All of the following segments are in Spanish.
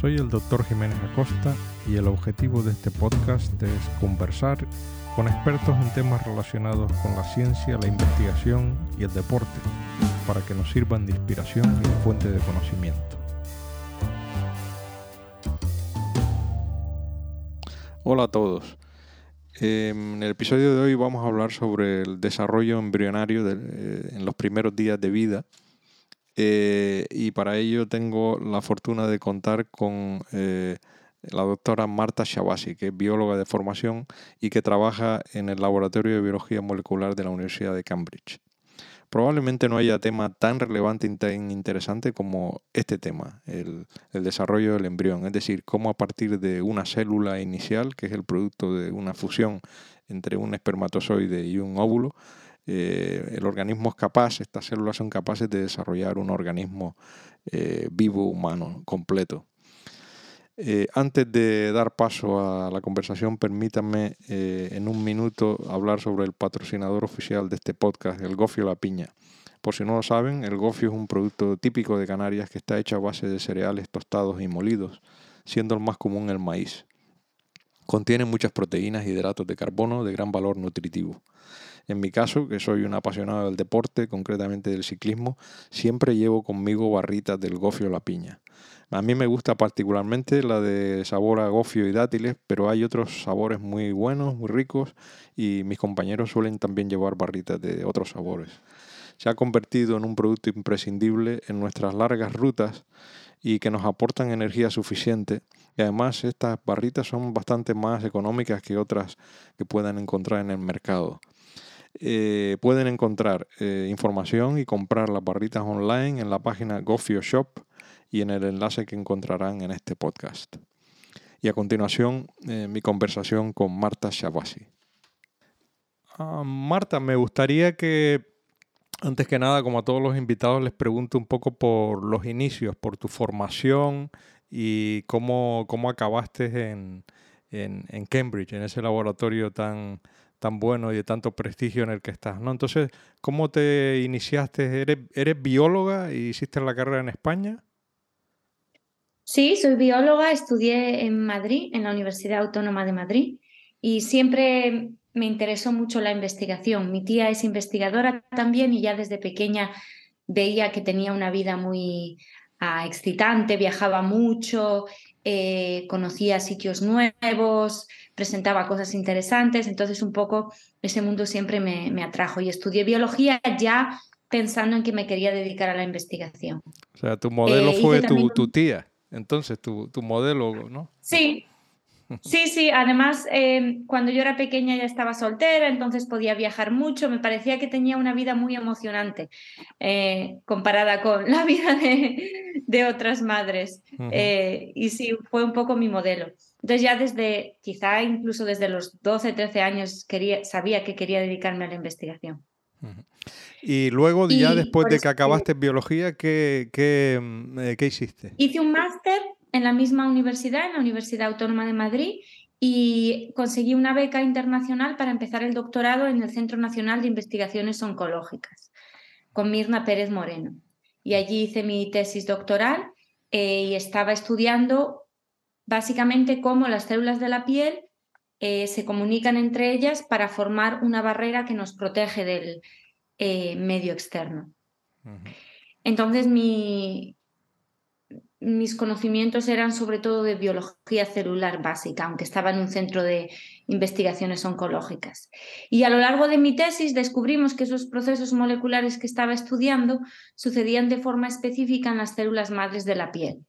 Soy el doctor Jiménez Acosta y el objetivo de este podcast es conversar con expertos en temas relacionados con la ciencia, la investigación y el deporte, para que nos sirvan de inspiración y fuente de conocimiento. Hola a todos. Em, en el episodio de hoy vamos a hablar sobre el desarrollo embrionario eh, en los primeros días de vida eh, y para ello tengo la fortuna de contar con eh, la doctora Marta Shabasi, que es bióloga de formación y que trabaja en el Laboratorio de Biología Molecular de la Universidad de Cambridge. Probablemente no haya tema tan relevante e interesante como este tema, el, desarrollo del embrión, es decir, cómo a partir de una célula inicial, que es el producto de una fusión entre un espermatozoide y un óvulo, eh, el organismo es capaz, estas células son capaces de desarrollar un organismo eh, vivo humano completo. Eh, antes de dar paso a la conversación, permítanme en un minuto hablar sobre el patrocinador oficial de este podcast, el gofio La Piña. Por si no lo saben, el gofio es un producto típico de Canarias que está hecho a base de cereales tostados y molidos, siendo el más común el maíz. Contiene muchas proteínas y hidratos de carbono de gran valor nutritivo. En mi caso, que soy un apasionado del deporte, concretamente del ciclismo, siempre llevo conmigo barritas del gofio la piña. A mí me gusta particularmente la de sabor a gofio y dátiles, pero hay otros sabores muy buenos, muy ricos, y mis compañeros suelen también llevar barritas de otros sabores. Se ha convertido en un producto imprescindible en nuestras largas rutas y que nos aportan energía suficiente. Y además estas barritas son bastante más económicas que otras que puedan encontrar en el mercado. Eh, pueden encontrar eh, información y comprar las barritas online en la página Gofio Shop y en el enlace que encontrarán en este podcast. Y a continuación, eh, mi conversación con Marta Shabasi. Ah, Marta, me gustaría que, antes que nada, como a todos los invitados, les pregunto un poco por los inicios, por tu formación y cómo, cómo acabaste en, en, en Cambridge, en ese laboratorio tan, tan bueno y de tanto prestigio en el que estás, ¿no? Entonces, ¿cómo te iniciaste? ¿Eres, bióloga y hiciste la carrera en España? Sí, soy bióloga, estudié en Madrid, en la Universidad Autónoma de Madrid, y siempre me interesó mucho la investigación. Mi tía es investigadora también y ya desde pequeña veía que tenía una vida muy ah, excitante, viajaba mucho, eh, conocía sitios nuevos, presentaba cosas interesantes, entonces un poco ese mundo siempre me, atrajo y estudié biología ya pensando en que me quería dedicar a la investigación. O sea, tu modelo eh, fue tu, tu, tía, entonces tu, tu modelo, ¿no? Sí, Sí, sí, además em, cuando yo era pequeña ya estaba soltera, entonces podía viajar mucho, me parecía que tenía una vida muy emocionante eh, comparada con la vida de, otras madres. Eh, y sí, fue un poco mi modelo. Entonces ya desde, quizá incluso desde los 12, 13 años, quería, sabía que quería dedicarme a la investigación. Y luego, ya después de que acabaste biología, ¿qué, qué, mm, eh, ¿qué hiciste? Hice un máster en la misma universidad, en la Universidad Autónoma de Madrid, y conseguí una beca internacional para empezar el doctorado en el Centro Nacional de Investigaciones Oncológicas, con Mirna Pérez Moreno. Y allí hice mi tesis doctoral eh, y estaba estudiando básicamente cómo las células de la piel eh, se comunican entre ellas para formar una barrera que nos protege del eh, medio externo. Entonces, mi, mis conocimientos eran sobre todo de biología celular básica, aunque estaba en un centro de investigaciones oncológicas. Y a lo largo de mi tesis descubrimos que esos procesos moleculares que estaba estudiando sucedían de forma específica en las células madres de la piel.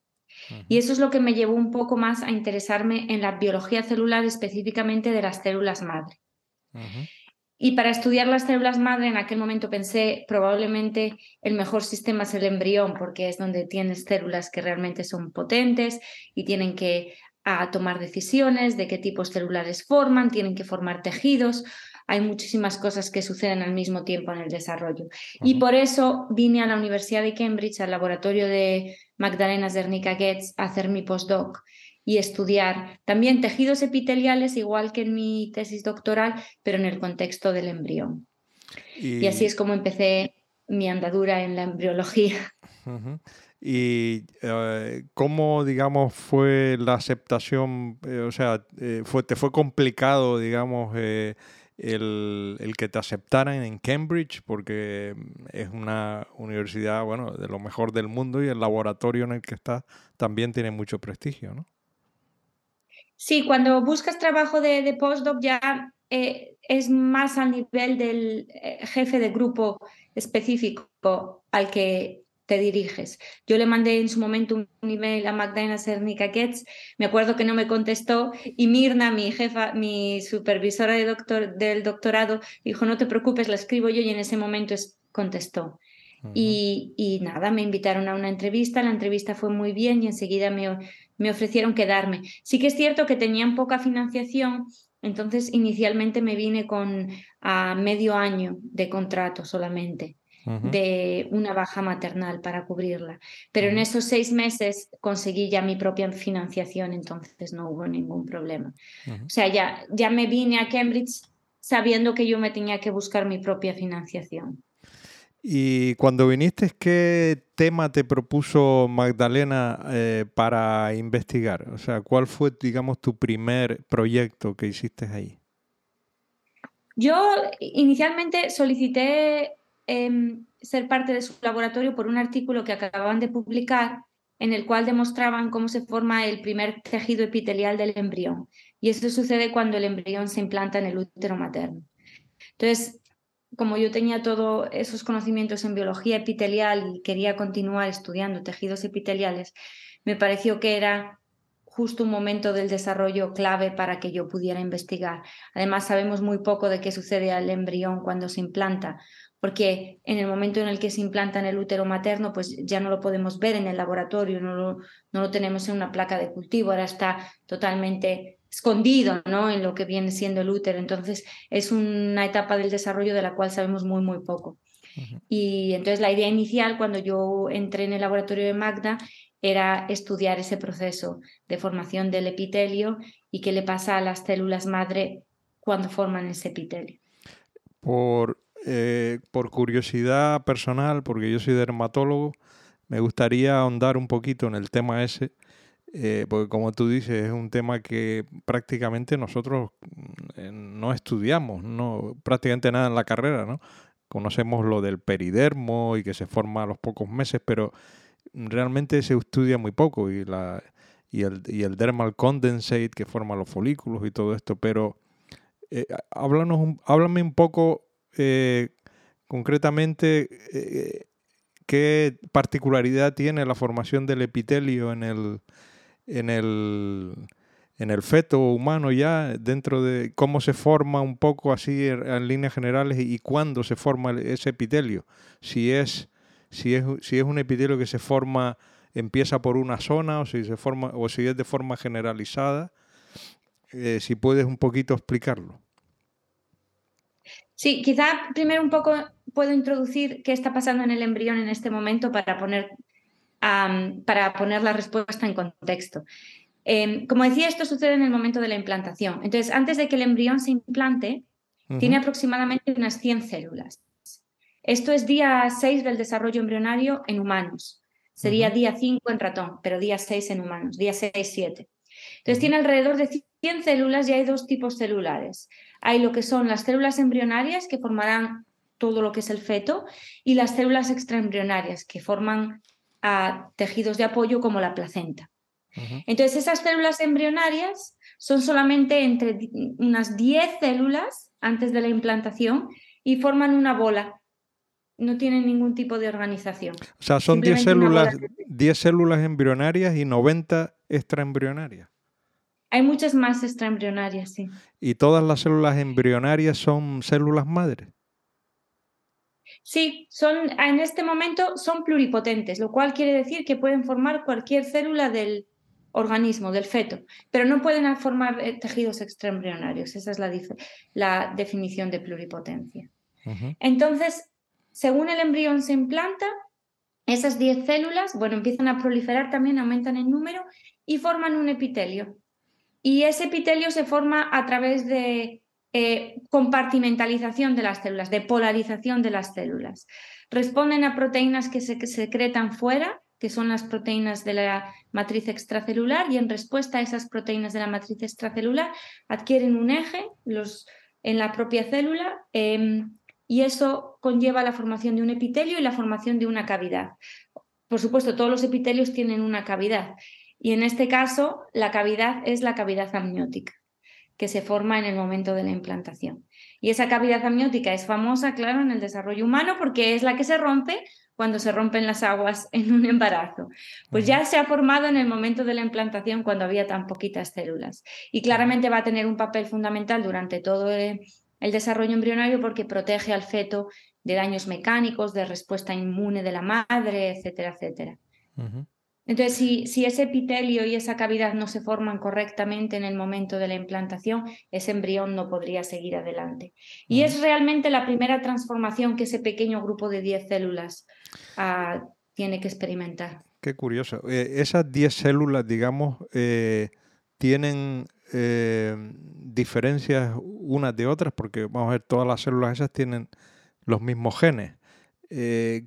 Y eso es lo que me llevó un poco más a interesarme en la biología celular específicamente de las células madre. Y para estudiar las células madre, en aquel momento pensé probablemente el mejor sistema es el embrión, porque es donde tienes células que realmente son potentes y tienen que tomar decisiones de qué tipos celulares forman, tienen que formar tejidos. Hay muchísimas cosas que suceden al mismo tiempo en el desarrollo. Y por eso vine a la Universidad de Cambridge, al laboratorio de Magdalena Zernica Getz, a hacer mi postdoc y estudiar también tejidos epiteliales, igual que en mi tesis doctoral, pero en el contexto del embrión. Y, así es como empecé mi andadura en la embriología. ¿Y eh, cómo, digamos, fue la aceptación? Eh, o sea, eh, fue, ¿te fue complicado, digamos, el, el, que te aceptaran en Cambridge? Porque mm, es una universidad, bueno, de lo mejor del mundo y el laboratorio en el que estás también tiene mucho prestigio, ¿no? Sí, cuando buscas trabajo de, de postdoc ya es más al nivel del jefe de grupo específico al que te diriges. Yo le mandé en su momento un email a Magdalena Cernica Ketz, me acuerdo que no me contestó y Mirna, mi jefa, mi supervisora de doctor, del doctorado, dijo, no te preocupes, la escribo yo y en ese momento es, contestó. y, y, nada, me invitaron a una entrevista, la entrevista fue muy bien y enseguida me, me ofrecieron quedarme. Sí que es cierto que tenían poca financiación, entonces inicialmente me vine con a medio año de contrato solamente de una baja maternal para cubrirla. Pero en esos seis meses conseguí ya mi propia financiación, entonces no hubo ningún problema. O sea, ya, ya me vine a Cambridge sabiendo que yo me tenía que buscar mi propia financiación. Y cuando viniste, ¿qué tema te propuso Magdalena eh, para investigar? O sea, ¿cuál fue, digamos, tu primer proyecto que hiciste ahí? Yo inicialmente solicité Em, ser parte de su laboratorio por un artículo que acababan de publicar en el cual demostraban cómo se forma el primer tejido epitelial del embrión. Y eso sucede cuando el embrión se implanta en el útero materno. Entonces, como yo tenía todos esos conocimientos en biología epitelial y quería continuar estudiando tejidos epiteliales, me pareció que era justo un momento del desarrollo clave para que yo pudiera investigar. Además, sabemos muy poco de qué sucede al embrión cuando se implanta, porque en el momento en el que se implanta en el útero materno, pues ya no lo podemos ver en el laboratorio, no lo, no lo tenemos en una placa de cultivo, ahora está totalmente escondido ¿no? en lo que viene siendo el útero. Entonces es una etapa del desarrollo de la cual sabemos muy, muy poco. Y entonces la idea inicial cuando yo entré en el laboratorio de Magda era estudiar ese proceso de formación del epitelio y qué le pasa a las células madre cuando forman ese epitelio. Por eh, por curiosidad personal, porque yo soy dermatólogo, me gustaría ahondar un poquito en el tema ese, eh, porque como tú dices, es un tema que prácticamente nosotros mm, no estudiamos, no prácticamente nada en la carrera, ¿no? Conocemos lo del peridermo y que se forma a los pocos meses, pero realmente se estudia muy poco y, la, y, el, y el dermal condensate que forma los folículos y todo esto, pero eh, háblanos, háblame un poco eh, concretamente eh, qué particularidad tiene la formación del epitelio en el, en el, en el feto humano ya, dentro de cómo se forma un poco así en, líneas generales y cuándo se forma ese epitelio. Si es, si es, si es un epitelio que se forma, empieza por una zona o si, se forma, o si es de forma generalizada. Eh, si puedes un poquito explicarlo. Sí, quizá primero un poco puedo introducir qué está pasando en el embrión en este momento para poner, para poner la respuesta en contexto. Em, como decía, esto sucede en el momento de la implantación. Entonces, antes de que el embrión se implante, tiene aproximadamente unas 100 células. Esto es día 6 del desarrollo embrionario en humanos. Sería día 5 en ratón, pero día 6 en humanos, día 6, 7. Entonces, tiene alrededor de 100 células y hay dos tipos celulares. Hay lo que son las células embrionarias que formarán todo lo que es el feto y las células extraembrionarias que forman tejidos de apoyo como la placenta. Entonces, esas células embrionarias son solamente entre unas 10 células antes de la implantación y forman una bola. No tienen ningún tipo de organización. O sea, son 10 células, 10 células embrionarias y 90 extraembrionarias. Hay muchas más extraembrionarias, sí. ¿Y todas las células embrionarias son células madre? Sí, son, en este momento son pluripotentes, lo cual quiere decir que pueden formar cualquier célula del organismo, del feto, pero no pueden formar eh, tejidos extraembrionarios. Esa es la, la definición de pluripotencia. Entonces, según el embrión se implanta, esas 10 células, bueno, empiezan a proliferar también, aumentan en número y forman un epitelio. Y ese epitelio se forma a través de eh, compartimentalización de las células, de polarización de las células. responden a proteínas que se secretan fuera, que son las proteínas de la matriz extracelular, y en respuesta a esas proteínas de la matriz extracelular adquieren un eje en la propia célula em, y eso conlleva la formación de un epitelio y la formación de una cavidad. Por supuesto, todos los epitelios tienen una cavidad y en este caso la cavidad es la cavidad amniótica que se forma en el momento de la implantación. Y esa cavidad amniótica es famosa, claro, en el desarrollo humano porque es la que se rompe cuando se rompen las aguas en un embarazo. Pues ya se ha formado en el momento de la implantación cuando había tan poquitas células. Y claramente va a tener un papel fundamental durante todo el, desarrollo embrionario porque protege al feto de daños mecánicos, de respuesta inmune de la madre, etcétera, etcétera. Entonces, si, ese epitelio y esa cavidad no se forman correctamente en el momento de la implantación, ese embrión no podría seguir adelante. Y es realmente la primera transformación que ese pequeño grupo de 10 células ah, tiene que experimentar. Qué curioso. Eh, esas 10 células, digamos, eh, tienen eh, diferencias unas de otras, porque vamos a ver, todas las células esas tienen los mismos genes. Eh,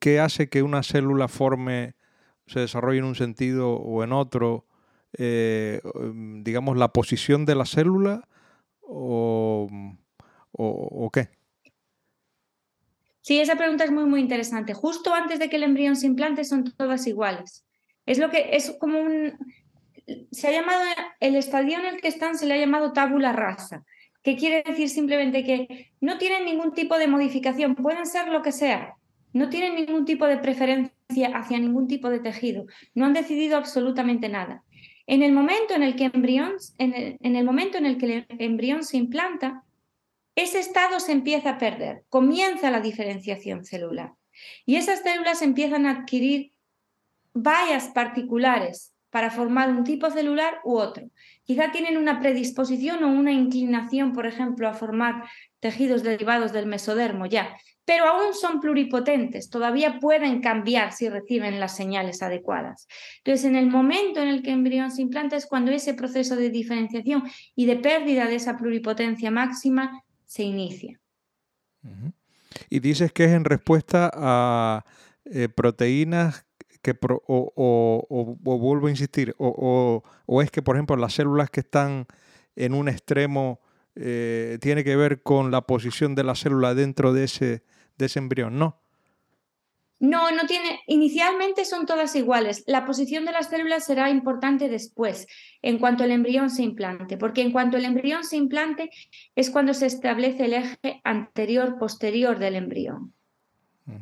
qué hace que una célula forme, se desarrolle en un sentido o en otro, eh, mm, digamos, la posición de la célula o, qué? Sí, esa pregunta es muy, muy interesante. Justo antes de que el embrión se implante son todas iguales. Es lo que es como un... Se ha llamado, el estadio en el que están se le ha llamado tabula rasa que quiere decir simplemente que no tienen ningún tipo de modificación, pueden ser lo que sea, no tienen ningún tipo de preferencia hacia ningún tipo de tejido, no han decidido absolutamente nada. En el momento en el que, embrión, en el, momento en el, que el embrión se implanta, ese estado se empieza a perder, comienza la diferenciación celular. Y esas células empiezan a adquirir vallas particulares para formar un tipo celular u otro. Quizá tienen una predisposición o una inclinación, por ejemplo, a formar tejidos derivados del mesodermo ya, pero aún son pluripotentes, todavía pueden cambiar si reciben las señales adecuadas. Entonces, en el momento en el que el embrión se implanta es cuando ese proceso de diferenciación y de pérdida de esa pluripotencia máxima se inicia. Y dices que es en respuesta a eh, proteínas o, vuelvo a insistir, o, es que, por ejemplo, las células que están en un extremo eh, tiene que ver con la posición de la célula dentro de ese, de ese embrión, ¿no? No, no tiene. Inicialmente son todas iguales. La posición de las células será importante después, en cuanto el embrión se implante, porque en cuanto el embrión se implante es cuando se establece el eje anterior-posterior del embrión.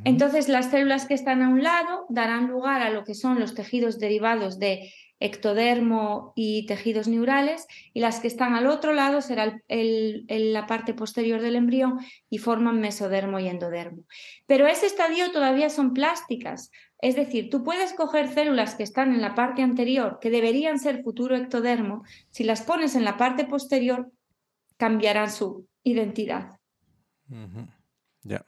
Entonces, las células que están a un lado darán lugar a lo que son los tejidos derivados de ectodermo y tejidos neurales, y las que están al otro lado será la parte posterior del embrión y forman mesodermo y endodermo. Pero ese estadio todavía son plásticas, es decir, tú puedes coger células que están en la parte anterior, que deberían ser futuro ectodermo, si las pones en la parte posterior, cambiarán su identidad. Ya.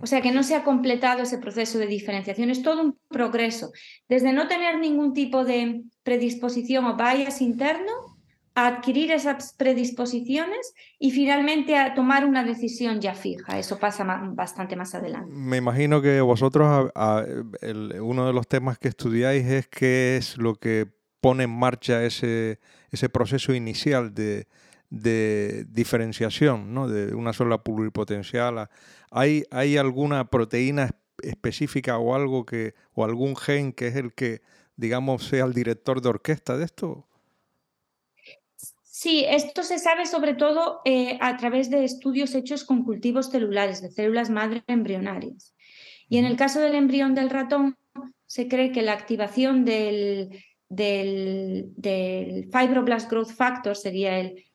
O sea que no se ha completado ese proceso de diferenciación, es todo un progreso. Desde no tener ningún tipo de predisposición o bias interno a adquirir esas predisposiciones y finalmente a tomar una decisión ya fija. Eso pasa bastante más adelante. Me imagino que vosotros, uno de los temas que estudiáis es qué es lo que pone en marcha ese, ese proceso inicial de, de diferenciación, ¿no? de una sola pluripotencial. ¿Hay, ¿Hay alguna proteína específica o algo que, o algún gen que es el que, digamos, sea el director de orquesta de esto? Sí, esto se sabe sobre todo eh, a través de estudios hechos con cultivos celulares, de células madre embrionarias. Y en el caso del embrión del ratón, se cree que la activación del, del, del fibroblast growth factor sería el,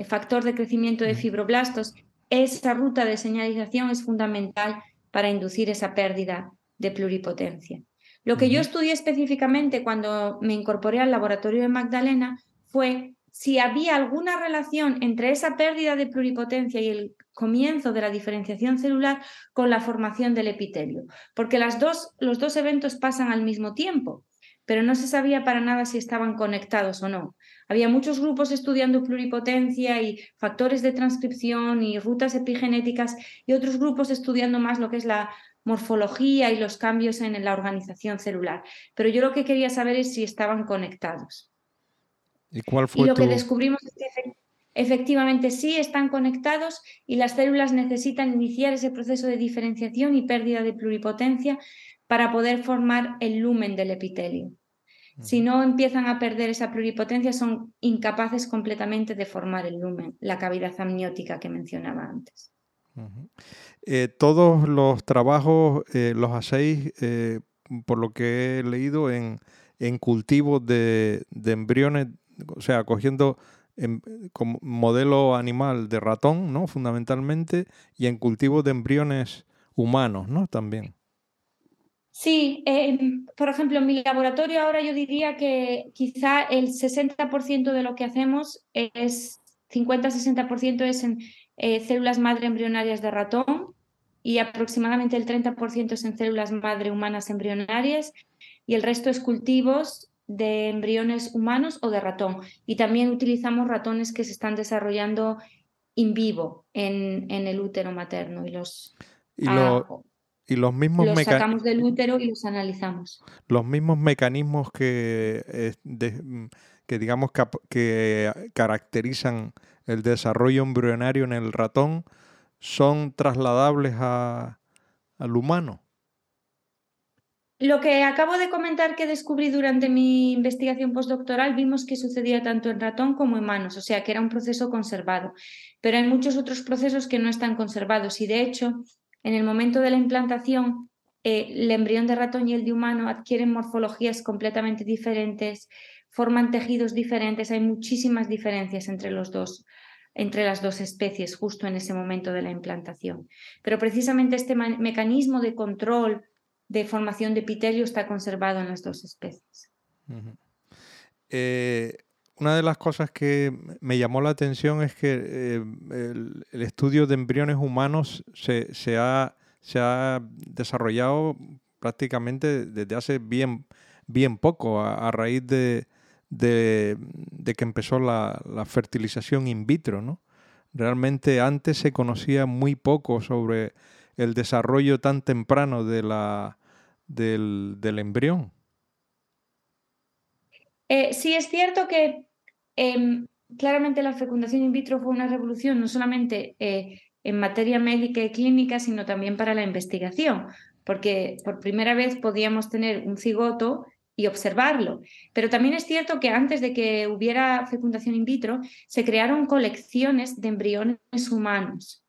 el factor de crecimiento de fibroblastos, esa ruta de señalización es fundamental para inducir esa pérdida de pluripotencia. Lo que yo estudié específicamente cuando me incorporé al laboratorio de Magdalena fue si había alguna relación entre esa pérdida de pluripotencia y el comienzo de la diferenciación celular con la formación del epitelio, porque las dos, los dos eventos pasan al mismo tiempo pero no se sabía para nada si estaban conectados o no. Había muchos grupos estudiando pluripotencia y factores de transcripción y rutas epigenéticas y otros grupos estudiando más lo que es la morfología y los cambios en la organización celular. Pero yo lo que quería saber es si estaban conectados. ¿Y cuál fue lo que descubrimos es que efectivamente sí están conectados y las células necesitan iniciar ese proceso de diferenciación y pérdida de pluripotencia para poder formar el lumen del epitelio. Si no empiezan a perder esa pluripotencia, son incapaces completamente de formar el lumen, la cavidad amniótica que mencionaba antes. Eh, todos los trabajos eh, los hacéis, eh, por lo que he leído, en, en cultivos de, embriones, o sea, cogiendo em, como modelo animal de ratón, ¿no? Fundamentalmente, y en cultivos de embriones humanos, ¿no? También. Sí, por ejemplo, en mi laboratorio ahora yo diría que quizá el 60% de lo que hacemos es 50-60% es en eh, células madre embrionarias de ratón y aproximadamente el 30% es en células madre humanas embrionarias y el resto es cultivos de embriones humanos o de ratón. Y también utilizamos ratones que se están desarrollando in vivo en, en el útero materno y los... Y, y los mismos los sacamos del útero y los analizamos. Los mismos mecanismos que, eh, que digamos que caracterizan el desarrollo embrionario en el ratón son trasladables al humano? Lo que acabo de comentar que descubrí durante mi investigación postdoctoral, vimos que sucedía tanto en ratón como en humanos, o sea que era un proceso conservado. Pero hay muchos otros procesos que no están conservados y de hecho, en el momento de la implantación, eh, el embrión de ratón y el de humano adquieren morfologías completamente diferentes, forman tejidos diferentes, hay muchísimas diferencias entre los dos entre las dos especies justo en ese momento de la implantación. Pero precisamente este mecanismo de control de formación de epitelio está conservado en las dos especies. Una de las cosas que me llamó la atención es que eh, el, estudio de embriones humanos se, ha, desarrollado prácticamente desde hace bien, poco, a raíz de, que empezó la, fertilización in vitro. ¿no? Realmente antes se conocía muy poco sobre el desarrollo tan temprano del, embrión. Eh, sí, es cierto que em, claramente la fecundación in vitro fue una revolución no solamente eh, en materia médica y clínica, sino también para la investigación, porque por primera vez podíamos tener un cigoto y observarlo. Pero también es cierto que antes de que hubiera fecundación in vitro, se crearon colecciones de embriones humanos.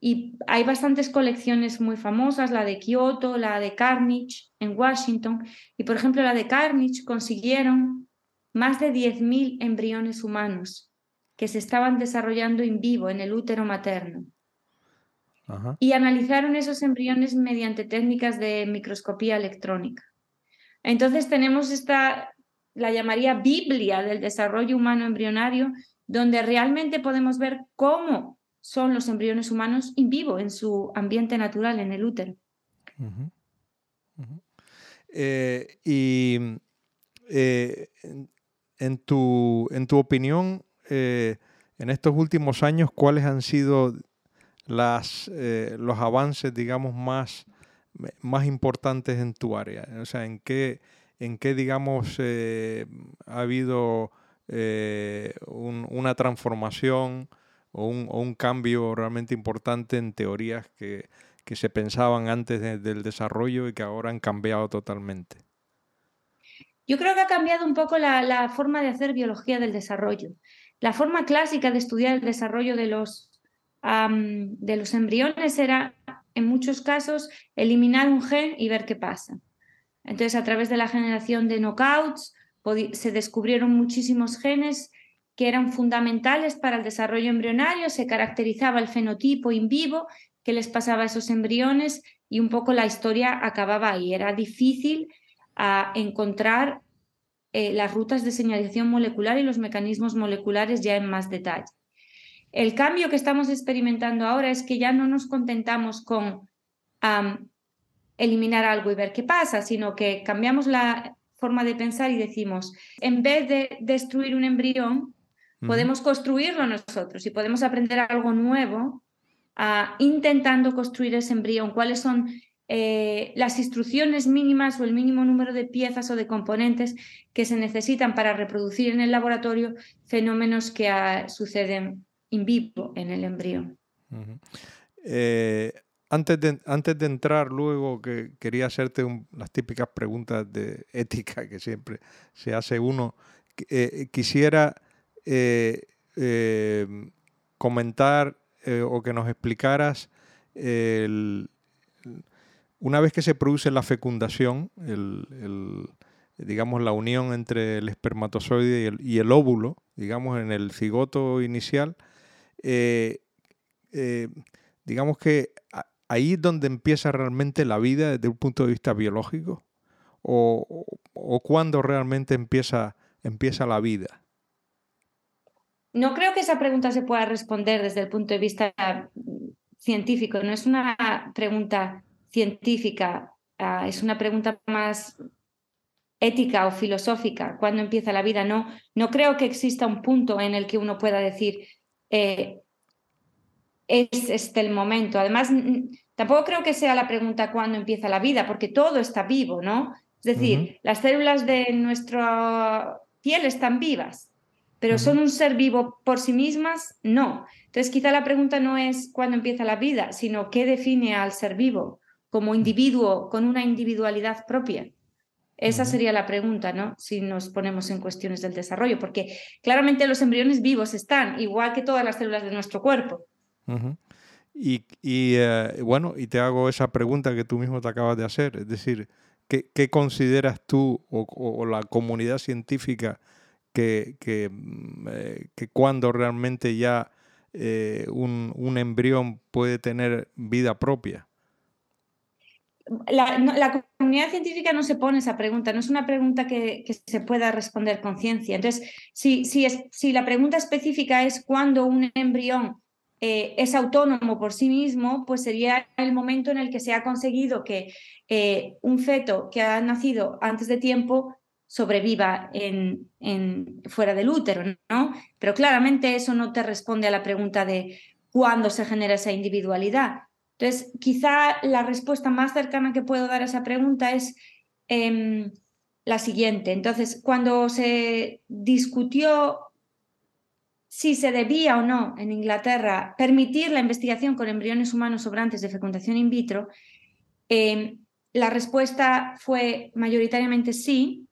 Y hay bastantes colecciones muy famosas, la de Kyoto, la de Carnegie en Washington. Y por ejemplo, la de Carnegie consiguieron más de 10.000 embriones humanos que se estaban desarrollando en vivo en el útero materno. Y analizaron esos embriones mediante técnicas de microscopía electrónica. Entonces tenemos esta, la llamaría Biblia del desarrollo humano embrionario, donde realmente podemos ver cómo son los embriones humanos in vivo, en su ambiente natural, en el útero. Eh, y eh, en, tu, en tu opinión, eh, en estos últimos años, ¿cuáles han sido las, los avances, digamos, más más importantes en tu área? O sea, ¿en qué, en qué digamos, eh, ha habido eh, una transformación o un, cambio realmente importante en teorías que, se pensaban antes del desarrollo y que ahora han cambiado totalmente? Yo creo que ha cambiado un poco la, forma de hacer biología del desarrollo. La forma clásica de estudiar el desarrollo de los, de los embriones era en muchos casos, eliminar un gen y ver qué pasa. Entonces, a través de la generación de knockouts, se descubrieron muchísimos genes que eran fundamentales para el desarrollo embrionario, se caracterizaba el fenotipo in vivo que les pasaba a esos embriones y un poco la historia acababa ahí. Era difícil ah, encontrar eh, las rutas de señalización molecular y los mecanismos moleculares ya en más detalle. El cambio que estamos experimentando ahora es que ya no nos contentamos con eliminar algo y ver qué pasa, sino que cambiamos la forma de pensar y decimos, en vez de destruir un embrión, podemos construirlo nosotros y podemos aprender algo nuevo intentando construir ese embrión. ¿Cuáles son eh, las instrucciones mínimas o el mínimo número de piezas o de componentes que se necesitan para reproducir en el laboratorio fenómenos que ah, suceden in vivo en el embrión? Antes de, antes de entrar luego, que quería hacerte las típicas preguntas de ética que siempre se hace uno, eh, quisiera eh, eh, comentar o que nos explicaras una vez que se produce la fecundación, digamos la unión entre el espermatozoide y el, óvulo, digamos en el cigoto inicial, digamos que ahí es donde empieza realmente la vida desde un punto de vista biológico? ¿O, o, cuándo realmente empieza, empieza la vida? No creo que esa pregunta se pueda responder desde el punto de vista científico. No es una pregunta científica, ah, es una pregunta más ética o filosófica. ¿Cuándo empieza la vida? No, no creo que exista un punto en el que uno pueda decir eh, es este el momento. Además, Tampoco creo que sea la pregunta cuándo empieza la vida, porque todo está vivo, ¿no? Es decir, las células de nuestra piel están vivas, pero son un ser vivo por sí mismas, no. Entonces, quizá la pregunta no es cuándo empieza la vida, sino qué define al ser vivo como individuo con una individualidad propia. Esa sería la pregunta, ¿no? Si nos ponemos en cuestiones del desarrollo, porque claramente los embriones vivos están, igual que todas las células de nuestro cuerpo. Y, eh, bueno, y te hago esa pregunta que tú mismo te acabas de hacer, es decir, ¿qué, consideras tú o, la comunidad científica que, que, mm, eh, cuando realmente ya eh, un, embrión puede tener vida propia? La, comunidad científica no se pone esa pregunta, no es una pregunta que, se pueda responder con ciencia. Entonces, si, si, es, si la pregunta específica es cuándo un embrión eh, es autónomo por sí mismo, pues sería el momento en el que se ha conseguido que eh, un feto que ha nacido antes de tiempo sobreviva en, fuera del útero, ¿no? Pero claramente eso no te responde a la pregunta de cuándo se genera esa individualidad. Entonces, quizá la respuesta más cercana que puedo dar a esa pregunta es em, la siguiente. Entonces, cuando se discutió si se debía o no en Inglaterra permitir la investigación con embriones humanos sobrantes de fecundación in vitro, em, la respuesta fue mayoritariamente sí,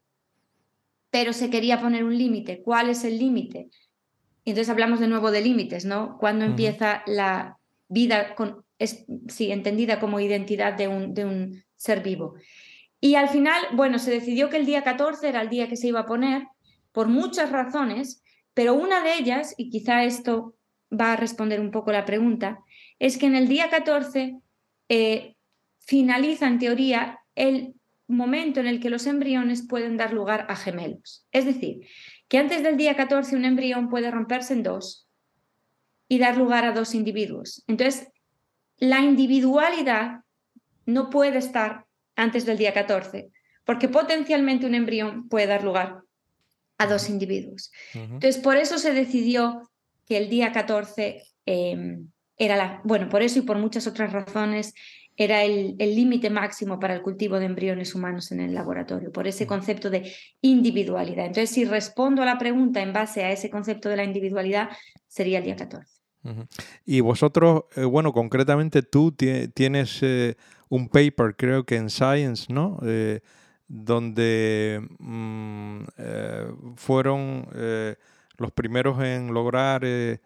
pero se quería poner un límite. ¿Cuál es el límite? Entonces hablamos de nuevo de límites, ¿no? ¿Cuándo empieza la vida con, sí, entendida como identidad de un, de un ser vivo? Y al final, bueno, se decidió que el día 14 era el día que se iba a poner, por muchas razones, pero una de ellas, y quizá esto va a responder un poco la pregunta, es que en el día 14 eh, finaliza en teoría el momento en el que los embriones pueden dar lugar a gemelos. Es decir, que antes del día 14 un embrión puede romperse en dos y dar lugar a dos individuos. Entonces, la individualidad no puede estar antes del día 14, porque potencialmente un embrión puede dar lugar a dos individuos. Entonces, por eso se decidió que el día 14 em, era la, bueno, por eso y por muchas otras razones, era el límite máximo para el cultivo de embriones humanos en el laboratorio, por ese concepto de individualidad. Entonces, si respondo a la pregunta en base a ese concepto de la individualidad, sería el día 14. Y vosotros, eh, bueno, concretamente tú tienes eh, un paper, creo que en Science, ¿no? Eh, donde mm, eh, fueron eh, los primeros en lograr eh,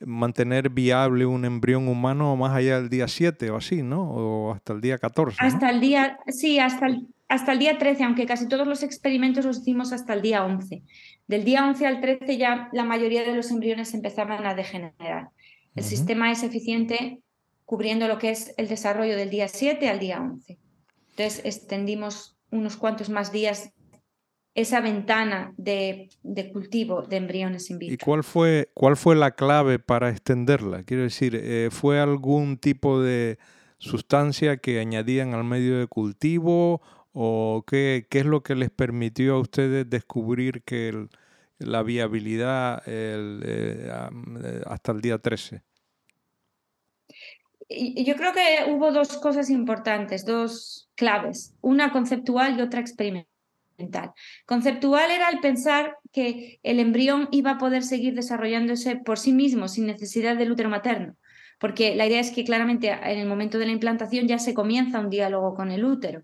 mantener viable un embrión humano más allá del día 7 o así, ¿no? O hasta el día 14. Hasta el día, sí, hasta el, hasta el día 13, aunque casi todos los experimentos los hicimos hasta el día 11. Del día 11 al 13 ya la mayoría de los embriones empezaban a degenerar. El sistema es eficiente cubriendo lo que es el desarrollo del día 7 al día 11. Entonces extendimos unos cuantos más días esa ventana de, cultivo de embriones in vitro. ¿Y cuál fue, cuál fue la clave para extenderla? Quiero decir, eh, ¿fue algún tipo de sustancia que añadían al medio de cultivo o qué, qué, es lo que les permitió a ustedes descubrir que la viabilidad eh, hasta el día 13? Yo creo que hubo dos cosas importantes, dos claves, una conceptual y otra experimental. Conceptual era el pensar que el embrión iba a poder seguir desarrollándose por sí mismo, sin necesidad del útero materno, porque la idea es que claramente en el momento de la implantación ya se comienza un diálogo con el útero.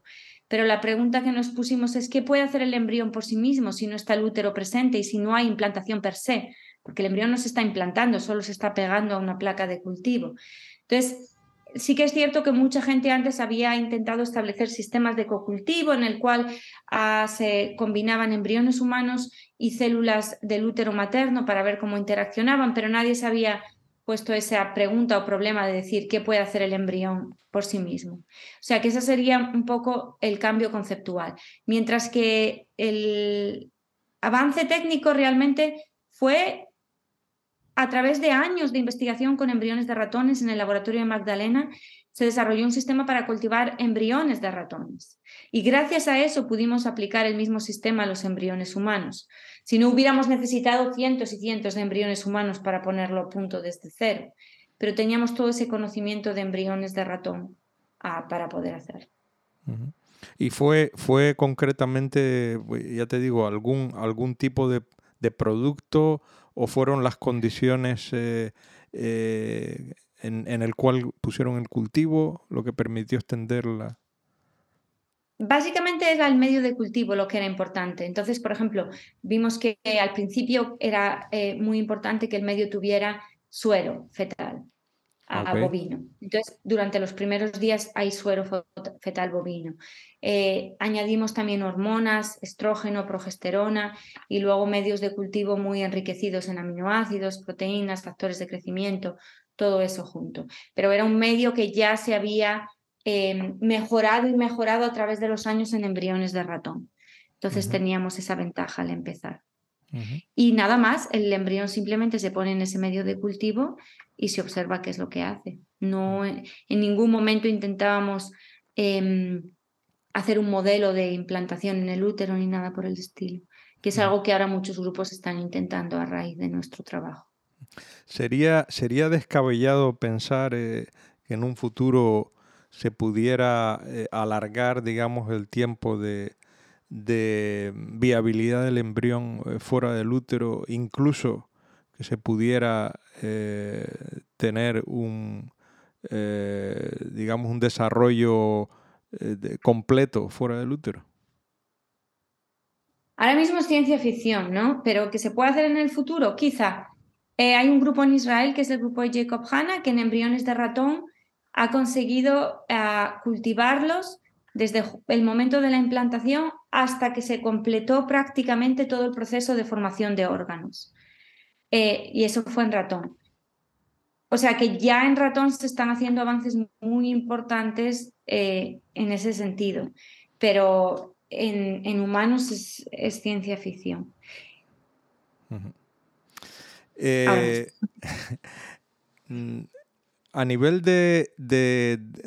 Pero la pregunta que nos pusimos es qué puede hacer el embrión por sí mismo si no está el útero presente y si no hay implantación per se, porque el embrión no se está implantando, solo se está pegando a una placa de cultivo. Entonces, sí que es cierto que mucha gente antes había intentado establecer sistemas de cocultivo en el cual ah, se combinaban embriones humanos y células del útero materno para ver cómo interaccionaban, pero nadie se había puesto esa pregunta o problema de decir qué puede hacer el embrión por sí mismo. O sea que ese sería un poco el cambio conceptual. Mientras que el avance técnico realmente fue a través de años de investigación con embriones de ratones en el laboratorio de Magdalena, se desarrolló un sistema para cultivar embriones de ratones. Y gracias a eso pudimos aplicar el mismo sistema a los embriones humanos. Si no hubiéramos necesitado cientos y cientos de embriones humanos para ponerlo a punto desde cero, pero teníamos todo ese conocimiento de embriones de ratón ah, para poder hacer. Y fue, fue concretamente, ya te digo, algún, algún tipo de, de producto o fueron las condiciones eh, eh, en, el cual pusieron el cultivo lo que permitió extenderla? Básicamente era el medio de cultivo lo que era importante. Entonces, por ejemplo, vimos que al principio era eh, muy importante que el medio tuviera suero fetal a, bovino. Entonces, durante los primeros días hay suero fetal bovino. Eh, añadimos también hormonas, estrógeno, progesterona y luego medios de cultivo muy enriquecidos en aminoácidos, proteínas, factores de crecimiento, todo eso junto. Pero era un medio que ya se había em, mejorado y mejorado a través de los años en embriones de ratón. Entonces teníamos esa ventaja al empezar. Y nada más, el embrión simplemente se pone en ese medio de cultivo y se observa qué es lo que hace. No, en ningún momento intentábamos em, hacer un modelo de implantación en el útero ni nada por el estilo, que es algo que ahora muchos grupos están intentando a raíz de nuestro trabajo. Sería, sería descabellado pensar eh, que en un futuro se pudiera eh, alargar, digamos, el tiempo de, de viabilidad del embrión eh, fuera del útero, incluso que se pudiera eh, tener un, eh, digamos, un desarrollo completo fuera del útero. Ahora mismo es ciencia ficción, ¿no? Pero que se puede hacer en el futuro, quizá. hay un grupo en Israel que es el grupo de Jacob Hanna, que en embriones de ratón ha conseguido cultivarlos desde el momento de la implantación hasta que se completó prácticamente todo el proceso de formación de órganos. Eh, y eso fue en ratón. O sea que ya en ratón se están haciendo avances muy importantes eh, en ese sentido, pero en, humanos es, ciencia ficción. A nivel de,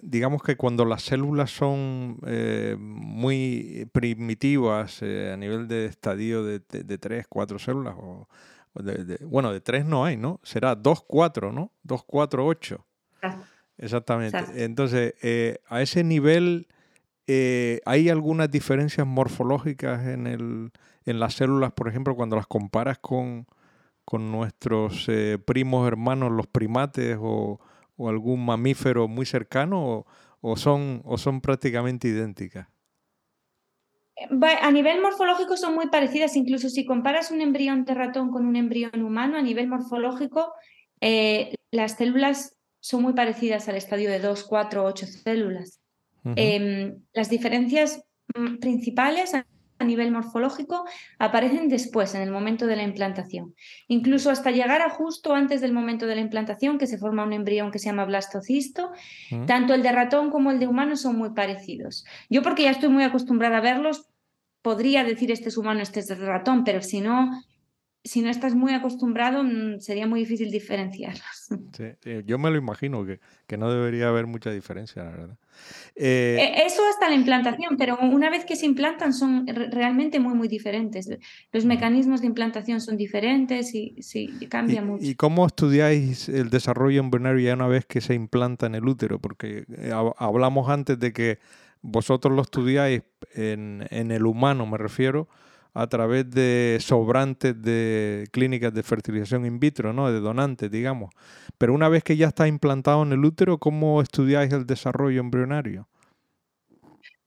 digamos que cuando las células son eh, muy primitivas, eh, a nivel de estadio de, tres, cuatro células, o, bueno, de tres no hay, ¿no? Será dos, cuatro, ¿no? Dos, cuatro, ocho. Exactamente. Entonces, eh, a ese nivel, ¿hay algunas diferencias morfológicas en, el, en las células, por ejemplo, cuando las comparas con, con nuestros primos hermanos, los primates o o algún mamífero muy cercano o, son, o son prácticamente idénticas? A nivel morfológico son muy parecidas, incluso si comparas un embrión de ratón con un embrión humano, a nivel morfológico eh, las células son muy parecidas al estadio de 2, 4, 8 células. Em, las diferencias mm, principales a nivel morfológico aparecen después, en el momento de la implantación. Incluso hasta llegar a justo antes del momento de la implantación, que se forma un embrión que se llama blastocisto, mm. tanto el de ratón como el de humano son muy parecidos. Yo porque ya estoy muy acostumbrada a verlos, podría decir este es humano, este es de ratón, pero si no, si no estás muy acostumbrado, mm, sería muy difícil diferenciarlos. yo me lo imagino, que, que, no debería haber mucha diferencia, la verdad. Eh, e, eso hasta la implantación, pero una vez que se implantan son realmente muy, muy diferentes. Los mecanismos de implantación son diferentes y sí, cambia mucho. ¿Y cómo estudiáis el desarrollo embrionario ya una vez que se implanta en el útero? Porque eh, hablamos antes de que vosotros lo estudiáis en, en el humano, me refiero, a través de sobrantes de clínicas de fertilización in vitro, ¿no? de donantes, digamos. Pero una vez que ya está implantado en el útero, ¿cómo estudiáis el desarrollo embrionario?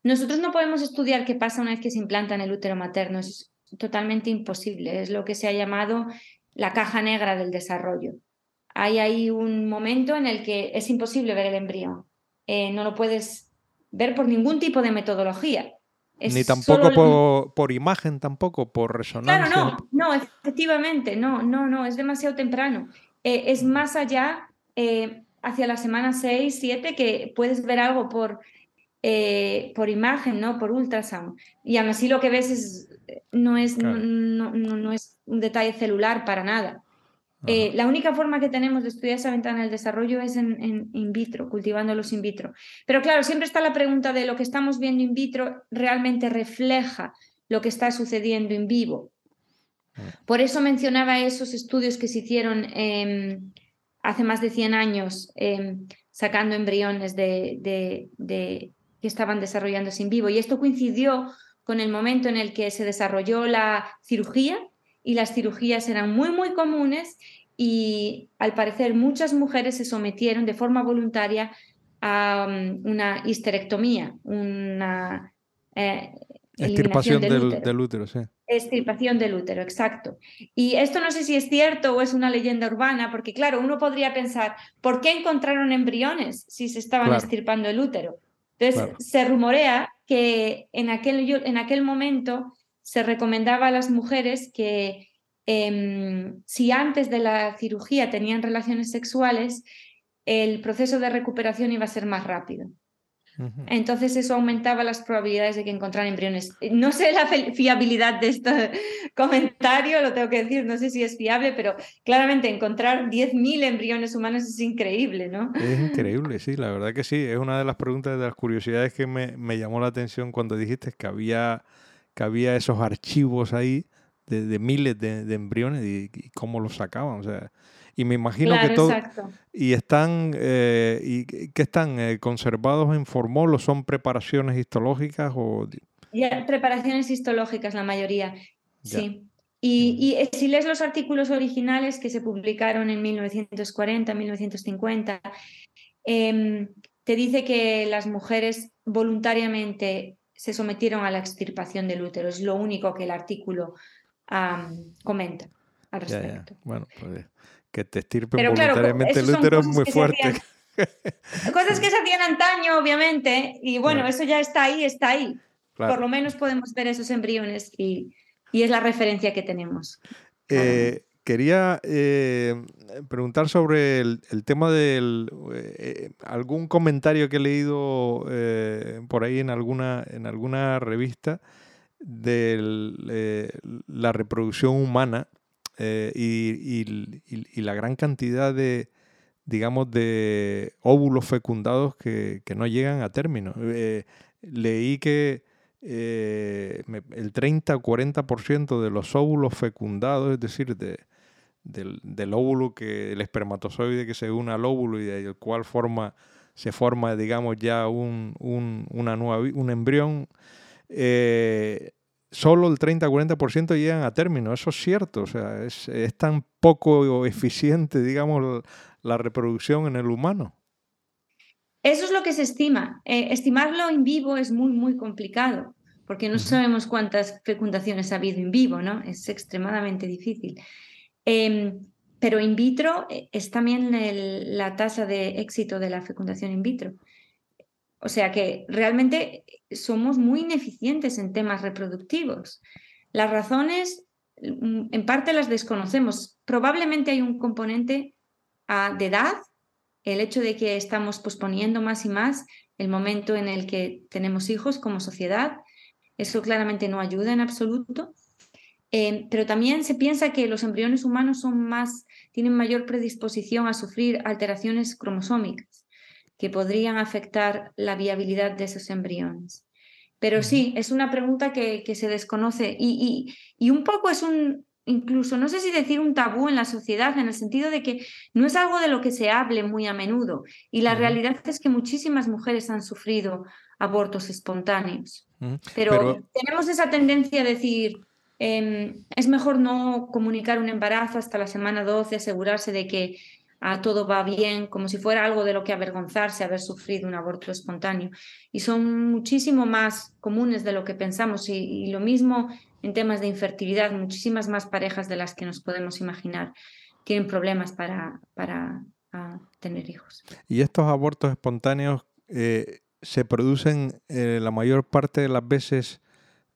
Nosotros no podemos estudiar qué pasa una vez que se implanta en el útero materno, es totalmente imposible, es lo que se ha llamado la caja negra del desarrollo. Hay ahí un momento en el que es imposible ver el embrión, eh, no lo puedes ver por ningún tipo de metodología. Ni tampoco por, imagen, tampoco por resonancia. Claro, no, no, efectivamente, no, no, no, es demasiado temprano. Eh, es más allá, eh, hacia la semana 6, 7, que puedes ver algo por, eh, por imagen, ¿no? Por ultrasound. Y aún así lo que ves es, no, es, no, no, no, es un detalle celular para nada. Eh, la única forma que tenemos de estudiar esa ventana del desarrollo es en, in vitro, cultivándolos in vitro. Pero claro, siempre está la pregunta de lo que estamos viendo in vitro realmente refleja lo que está sucediendo en vivo. Por eso mencionaba esos estudios que se hicieron em, hace más de 100 años, em, sacando embriones de, que estaban desarrollándose en vivo. Y esto coincidió con el momento en el que se desarrolló la cirugía y las cirugías eran muy, muy comunes y al parecer muchas mujeres se sometieron de forma voluntaria a um, una histerectomía, una eh, extirpación del, útero. sí. Extirpación del útero, exacto. Y esto no sé si es cierto o es una leyenda urbana, porque claro, uno podría pensar, ¿por qué encontraron embriones si se estaban extirpando el útero? Entonces, se rumorea que en aquel, en aquel momento se recomendaba a las mujeres que em, si antes de la cirugía tenían relaciones sexuales, el proceso de recuperación iba a ser más rápido. Entonces eso aumentaba las probabilidades de que encontraran embriones. No sé la fiabilidad de este comentario, lo tengo que decir, no sé si es fiable, pero claramente encontrar 10.000 embriones humanos es increíble, ¿no? Es increíble, sí, la verdad que sí. Es una de las preguntas, de las curiosidades que me, llamó la atención cuando dijiste que había, que había esos archivos ahí de, miles de, embriones y, y, cómo los sacaban. O sea, y me imagino que todo... Y están, eh, y que están eh, conservados en formol son preparaciones histológicas o... Ya, preparaciones histológicas la mayoría, sí. Y, y, si lees los artículos originales que se publicaron en 1940, 1950, em, te dice que las mujeres voluntariamente se sometieron a la extirpación del útero. Es lo único que el artículo comenta al respecto. Bueno, pues que te estirpen voluntariamente el útero es muy fuerte. cosas que se hacían antaño, obviamente, y bueno, eso ya está ahí, está ahí. Por lo menos podemos ver esos embriones y, es la referencia que tenemos. Eh, quería eh, preguntar sobre el, tema del eh, algún comentario que he leído por ahí en alguna, en alguna revista de la reproducción humana eh, y, la gran cantidad de, digamos, de óvulos fecundados que, no llegan a término. Eh, leí que eh, el 30 o 40% de los óvulos fecundados, es decir, de, del, óvulo que el espermatozoide que se une al óvulo y del cual forma se forma digamos ya un, una nueva, un embrión solo el 30-40% llegan a término. Eso es cierto. O sea, es, tan poco eficiente, digamos, la reproducción en el humano. Eso es lo que se estima. Eh, estimarlo en vivo es muy, muy complicado, porque no sabemos cuántas fecundaciones ha habido en vivo, ¿no? Es extremadamente difícil. Em, pero in vitro eh, es también la tasa de éxito de la fecundación in vitro. O sea que realmente somos muy ineficientes en temas reproductivos. Las razones, mm, en parte las desconocemos. Probablemente hay un componente de edad, el hecho de que estamos posponiendo más y más el momento en el que tenemos hijos como sociedad. Eso claramente no ayuda en absoluto. Eh, pero también se piensa que los embriones humanos son más, tienen mayor predisposición a sufrir alteraciones cromosómicas. que podrían afectar la viabilidad de esos embriones. Pero sí, es una pregunta que, se desconoce y, y, un poco es un, incluso, no sé si decir un tabú en la sociedad, en el sentido de que no es algo de lo que se hable muy a menudo. Y la realidad es que muchísimas mujeres han sufrido abortos espontáneos. Pero, tenemos esa tendencia a decir, em, es mejor no comunicar un embarazo hasta la semana 12, asegurarse de que a todo va bien, como si fuera algo de lo que avergonzarse haber sufrido un aborto espontáneo. Y son muchísimo más comunes de lo que pensamos. Y, lo mismo en temas de infertilidad, muchísimas más parejas de las que nos podemos imaginar tienen problemas para, para ah, tener hijos. ¿Y estos abortos espontáneos eh, se producen eh, la mayor parte de las veces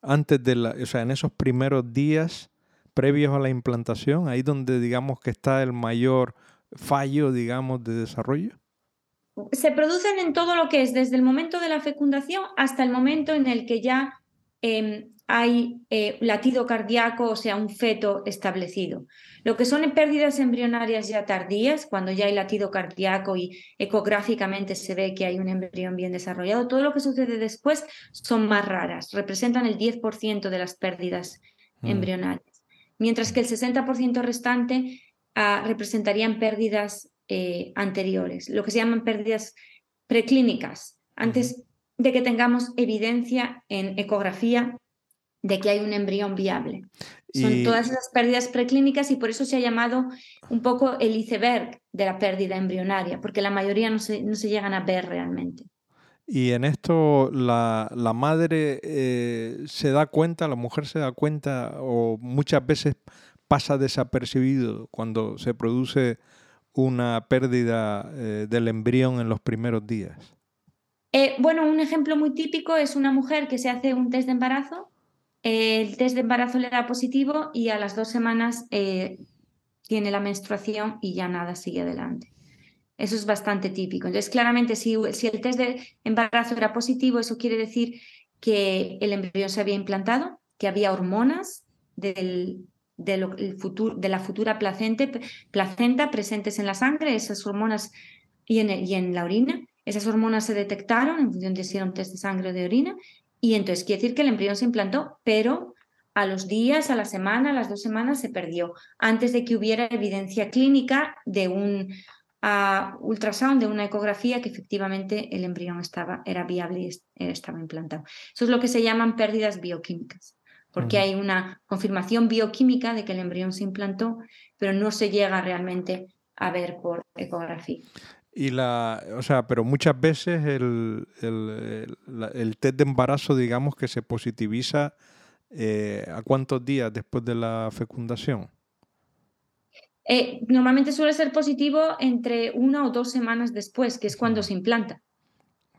antes de la, o sea, en esos primeros días previos a la implantación, ahí donde digamos que está el mayor fallo, digamos, de desarrollo? Se producen en todo lo que es desde el momento de la fecundación hasta el momento en el que ya em, hay eh, latido cardíaco, o sea, un feto establecido. Lo que son pérdidas embrionarias ya tardías, cuando ya hay latido cardíaco y ecográficamente se ve que hay un embrión bien desarrollado, todo lo que sucede después son más raras, representan el 10% de las pérdidas mm. embrionarias, mientras que el 60% restante representarían pérdidas eh, anteriores, lo que se llaman pérdidas preclínicas, antes de que tengamos evidencia en ecografía de que hay un embrión viable. Son todas esas pérdidas preclínicas y por eso se ha llamado un poco el iceberg de la pérdida embrionaria, porque la mayoría no se, no se llegan a ver realmente. Y en esto la, la madre eh, se da cuenta, la mujer se da cuenta, o muchas veces pasa desapercibido cuando se produce una pérdida eh, del embrión en los primeros días? Eh, bueno, un ejemplo muy típico es una mujer que se hace un test de embarazo, el test de embarazo le da positivo y a las dos semanas eh, tiene la menstruación y ya nada sigue adelante. Eso es bastante típico. Entonces, claramente, si, el test de embarazo era positivo, eso quiere decir que el embrión se había implantado, que había hormonas del, de, futuro, de la futura placenta presentes en la sangre, esas hormonas y en, y en la orina. Esas hormonas se detectaron en función de si era un test de sangre o de orina y entonces quiere decir que el embrión se implantó, pero a los días, a la semana, a las dos semanas se perdió, antes de que hubiera evidencia clínica de un uh, ultrasound, de una ecografía que efectivamente el embrión estaba, era viable y estaba implantado. Eso es lo que se llaman pérdidas bioquímicas porque hay una confirmación bioquímica de que el embrión se implantó, pero no se llega realmente a ver por ecografía. Y la, o sea, pero muchas veces el, el, test de embarazo, digamos que se positiviza eh, a cuántos días después de la fecundación. Eh, normalmente suele ser positivo entre una o dos semanas después, que es cuando se implanta.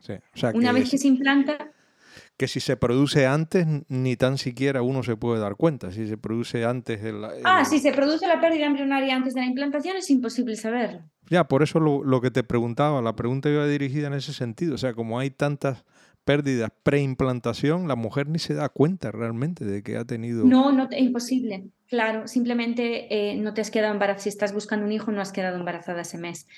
Sí, o sea una vez que se implanta, que si se produce antes, ni tan siquiera uno se puede dar cuenta. Si se produce antes. El, Ah, si se produce la pérdida embrionaria antes de la implantación, es imposible saberlo. Ya, por eso lo, que te preguntaba, la pregunta iba dirigida en ese sentido. O sea, como hay tantas pérdidas preimplantación, la mujer ni se da cuenta realmente de que ha tenido. No, no, imposible. Claro, simplemente eh, no te has quedado embarazada. Si estás buscando un hijo, no has quedado embarazada ese mes.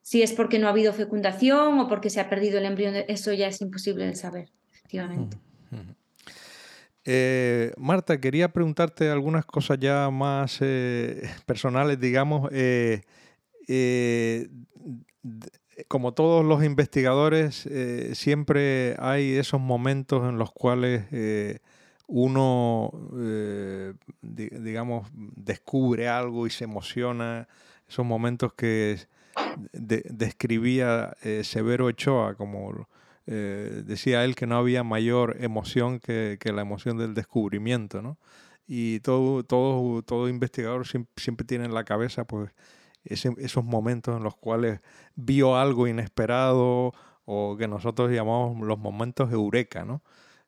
Si es porque no ha habido fecundación o porque se ha perdido el embrión, eso ya es imposible de saber. Eh, Marta, quería preguntarte algunas cosas ya más eh, personales, digamos. Eh, como todos los investigadores, siempre hay esos momentos en los cuales uno, digamos, descubre algo y se emociona. Esos momentos que describía Severo Ochoa como eh, decía él que no había mayor emoción que, la emoción del descubrimiento, ¿no? Y todo, todo, todo investigador siempre, tiene en la cabeza pues, esos momentos en los cuales vio algo inesperado o que nosotros llamamos los momentos eureka, ¿no?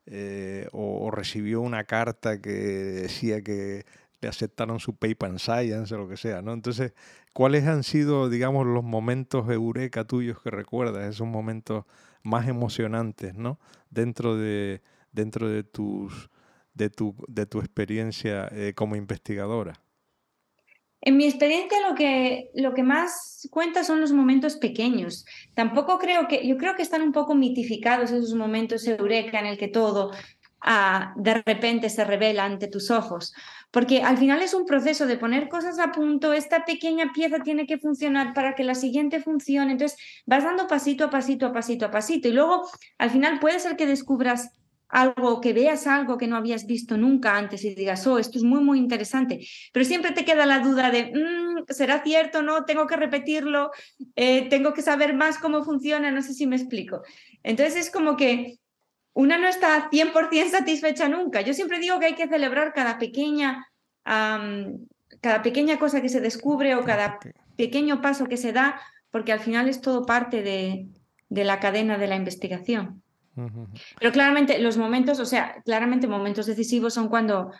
Eh, o, recibió una carta que decía que le aceptaron su paper en science o lo que sea, ¿no? Entonces, ¿cuáles han sido, digamos, los momentos eureka tuyos que recuerdas, esos momentos más emocionantes, ¿no? Dentro de, dentro de, tus, de, tu, de tu experiencia eh, como investigadora. En mi experiencia lo que, lo que más cuenta son los momentos pequeños. Tampoco creo que, yo creo que están un poco mitificados esos momentos eureka en el que todo ah, de repente se revela ante tus ojos. Porque al final es un proceso de poner cosas a punto, esta pequeña pieza tiene que funcionar para que la siguiente funcione. Entonces vas dando pasito a pasito, a pasito, a pasito. Y luego al final puede ser que descubras algo, que veas algo que no habías visto nunca antes y digas, oh, esto es muy, muy interesante. Pero siempre te queda la duda de, mm, ¿será cierto? No, tengo que repetirlo, eh, tengo que saber más cómo funciona, no sé si me explico. Entonces es como que una no está 100% satisfecha nunca. Yo siempre digo que hay que celebrar cada pequeña, cada pequeña cosa que se descubre o cada pequeño paso que se da, porque al final es todo parte de, la cadena de la investigación. Pero claramente los momentos, o sea, claramente momentos decisivos son cuando,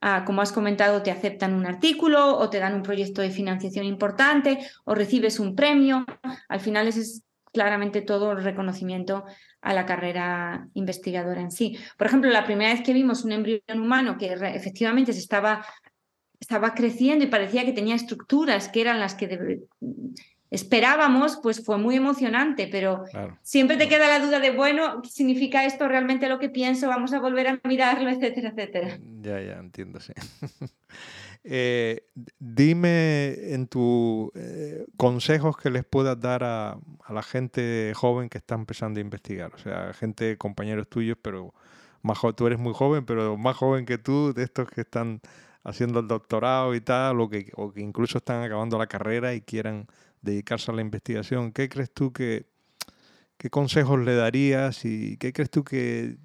ah, como has comentado, te aceptan un artículo o te dan un proyecto de financiación importante o recibes un premio. Al final es claramente todo el reconocimiento a la carrera investigadora en sí. Por ejemplo, la primera vez que vimos un embrión humano que efectivamente se estaba, estaba creciendo y parecía que tenía estructuras que eran las que esperábamos, pues fue muy emocionante, pero siempre te queda la duda de, bueno, ¿significa esto realmente lo que pienso? Vamos a volver a mirarlo, etcétera, etcétera. Ya, ya, entiendo, sí. Eh, dime en tus eh, consejos que les puedas dar a, la gente joven que está empezando a investigar, o sea, gente, compañeros tuyos, pero más tú eres muy joven, pero más joven que tú, de estos que están haciendo el doctorado y tal, o que, incluso están acabando la carrera y quieran dedicarse a la investigación. ¿Qué crees tú que, qué consejos le darías y qué crees tú que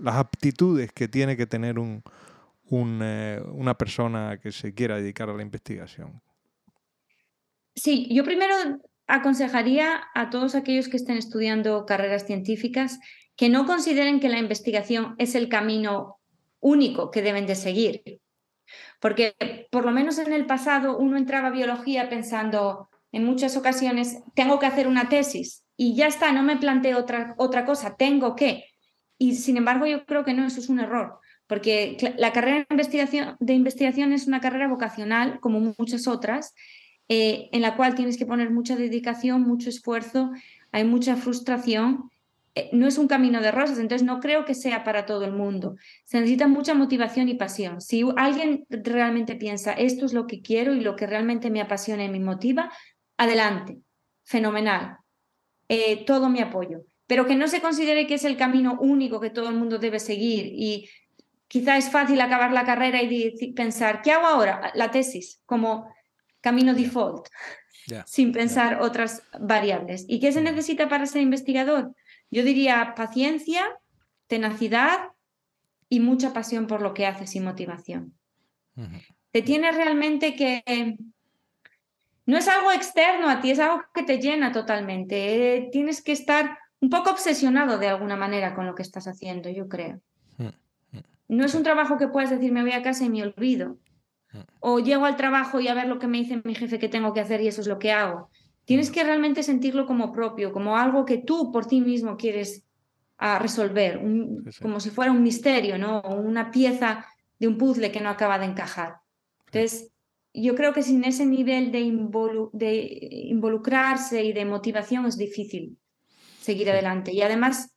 las aptitudes que tiene que tener un, eh, una persona que se quiera dedicar a la investigación? Sí, yo primero aconsejaría a todos aquellos que estén estudiando carreras científicas que no consideren que la investigación es el camino único que deben de seguir. Porque por lo menos en el pasado uno entraba a biología pensando en muchas ocasiones, tengo que hacer una tesis y ya está, no me planteo otra, otra cosa, tengo que. Y sin embargo yo creo que no, eso es un error porque la carrera de investigación, de es una carrera vocacional, como muchas otras, eh, en la cual tienes que poner mucha dedicación, mucho esfuerzo, hay mucha frustración. Eh, no es un camino de rosas, entonces no creo que sea para todo el mundo. Se necesita mucha motivación y pasión. Si alguien realmente piensa, esto es lo que quiero y lo que realmente me apasiona y me motiva, adelante, fenomenal. Eh, todo mi apoyo pero que no se considere que es el camino único que todo el mundo debe seguir y quizá es fácil acabar la carrera y pensar, ¿qué hago ahora? La tesis, como camino default, sin pensar otras variables. ¿Y qué se necesita para ser investigador? Yo diría paciencia, tenacidad y mucha pasión por lo que haces y motivación. Te tienes realmente que... No es algo externo a ti, es algo que te llena totalmente. tienes que estar un poco obsesionado de alguna manera con lo que estás haciendo, yo creo. No es un trabajo que puedas decir, me voy a casa y me olvido. Mm. O llego al trabajo y a ver lo que me dice mi jefe que tengo que hacer y eso es lo que hago. Tienes mm. que realmente sentirlo como propio, como algo que tú por ti mismo quieres ah, resolver, como si fuera un misterio, ¿no? O una pieza de un puzzle que no acaba de encajar. Entonces, yo creo que sin ese nivel de, de involucrarse y de motivación es difícil seguir adelante. Y además,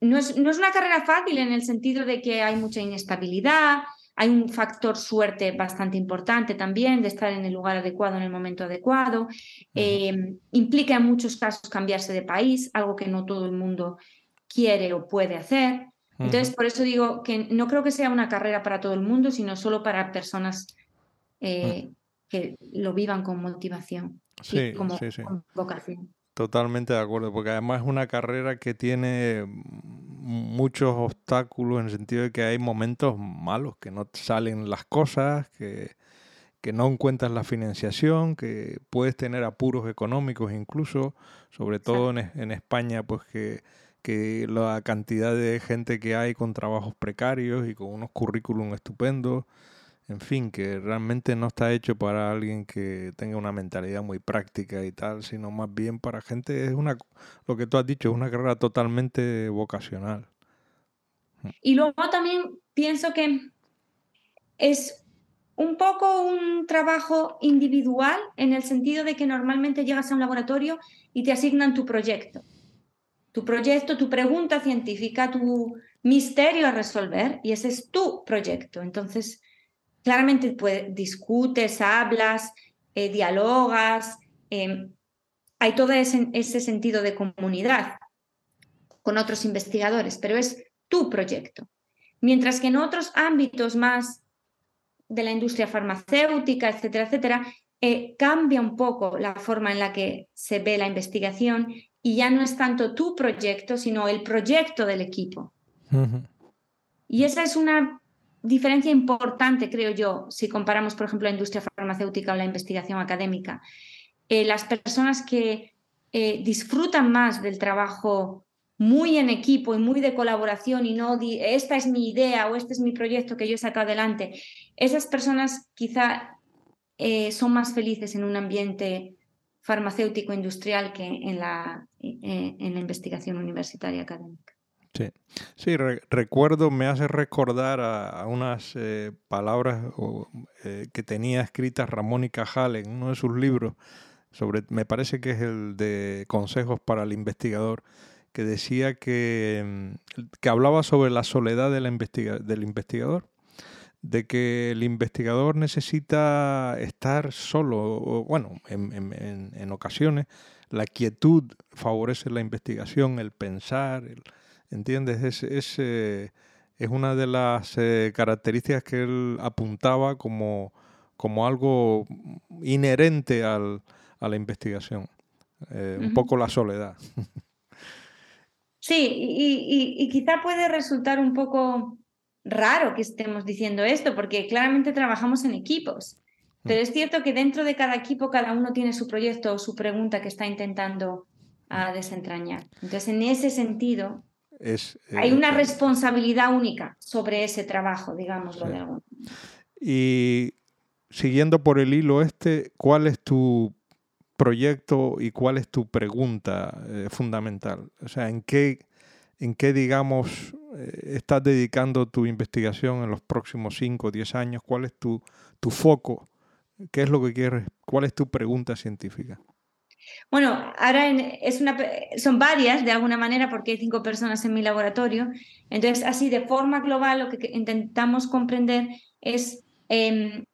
no es, una carrera fácil en el sentido de que hay mucha inestabilidad, hay un factor suerte bastante importante también de estar en el lugar adecuado en el momento adecuado. Eh, implica en muchos casos cambiarse de país, algo que no todo el mundo quiere o puede hacer. Entonces, por eso digo que no creo que sea una carrera para todo el mundo, sino solo para personas eh, que lo vivan con motivación y como vocación. Totalmente de acuerdo, porque además es una carrera que tiene muchos obstáculos en el sentido de que hay momentos malos, que no salen las cosas, que, que no encuentras la financiación, que puedes tener apuros económicos incluso, sobre todo en, en, España, pues que, que la cantidad de gente que hay con trabajos precarios y con unos currículum estupendos en fin, que realmente no está hecho para alguien que tenga una mentalidad muy práctica y tal, sino más bien para gente, es una, lo que tú has dicho, es una carrera totalmente vocacional. Y luego también pienso que es un poco un trabajo individual en el sentido de que normalmente llegas a un laboratorio y te asignan tu proyecto. Tu proyecto, tu pregunta científica, tu misterio a resolver y ese es tu proyecto. Entonces, claramente pues, discutes, hablas, eh, dialogas, em, hay todo ese, ese sentido de comunidad con otros investigadores, pero es tu proyecto. Mientras que en otros ámbitos más de la industria farmacéutica, etcétera, etcétera, eh, cambia un poco la forma en la que se ve la investigación y ya no es tanto tu proyecto, sino el proyecto del equipo. Y esa es una diferencia importante, creo yo, si comparamos, por ejemplo, la industria farmacéutica o la investigación académica. Eh, las personas que eh, disfrutan más del trabajo muy en equipo y muy de colaboración y no esta es mi idea o este es mi proyecto que yo he sacado adelante, esas personas quizá eh, son más felices en un ambiente farmacéutico industrial que en la, en la investigación universitaria académica. Sí, sí recuerdo, me hace recordar a, unas eh, palabras que tenía escritas Ramón y Cajal en uno de sus libros, sobre, me parece que es el de Consejos para el Investigador, que decía que, mm, que hablaba sobre la soledad del investigador, de que el investigador necesita estar solo, o, bueno, en, ocasiones la quietud favorece la investigación, el pensar, ¿entiendes? Es, es, eh, es, una de las eh, características que él apuntaba como, como algo inherente al, a la investigación, eh, un poco la soledad. Sí, y, quizá puede resultar un poco raro que estemos diciendo esto, porque claramente trabajamos en equipos. Mm. Pero es cierto que dentro de cada equipo cada uno tiene su proyecto o su pregunta que está intentando ah, desentrañar. Entonces, en ese sentido, hay una eh, responsabilidad única sobre ese trabajo, digámoslo de algún Y siguiendo por el hilo este, ¿cuál es tu proyecto y cuál es tu pregunta eh, fundamental? O sea, ¿en qué, en qué digamos, eh, estás dedicando tu investigación en los próximos 5 o 10 años? ¿Cuál es tu, tu foco? ¿Qué es lo que quieres? ¿Cuál es tu pregunta científica? Bueno, ahora es una, son varias de alguna manera porque hay cinco personas en mi laboratorio. Entonces, así de forma global, lo que intentamos comprender es em,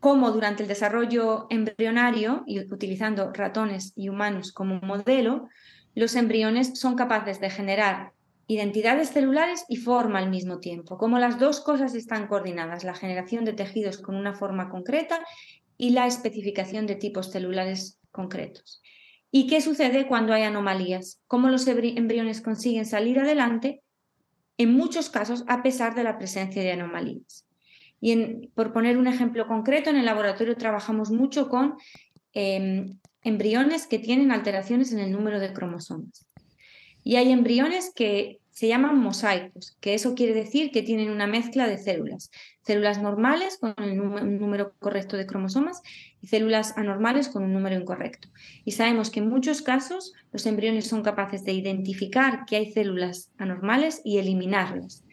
cómo durante el desarrollo embrionario, y utilizando ratones y humanos como modelo, los embriones son capaces de generar identidades celulares y forma al mismo tiempo, cómo las dos cosas están coordinadas, la generación de tejidos con una forma concreta y la especificación de tipos celulares concretos. ¿Y qué sucede cuando hay anomalías? ¿Cómo los embriones consiguen salir adelante? En muchos casos, a pesar de la presencia de anomalías. Y por poner un ejemplo concreto, en el laboratorio trabajamos mucho con em, embriones que tienen alteraciones en el número de cromosomas. Y hay embriones que se llaman mosaicos, que eso quiere decir que tienen una mezcla de células. Células normales con el número correcto de cromosomas y células anormales con un número incorrecto. Y sabemos que en muchos casos los embriones son capaces de identificar que hay células anormales y eliminarlas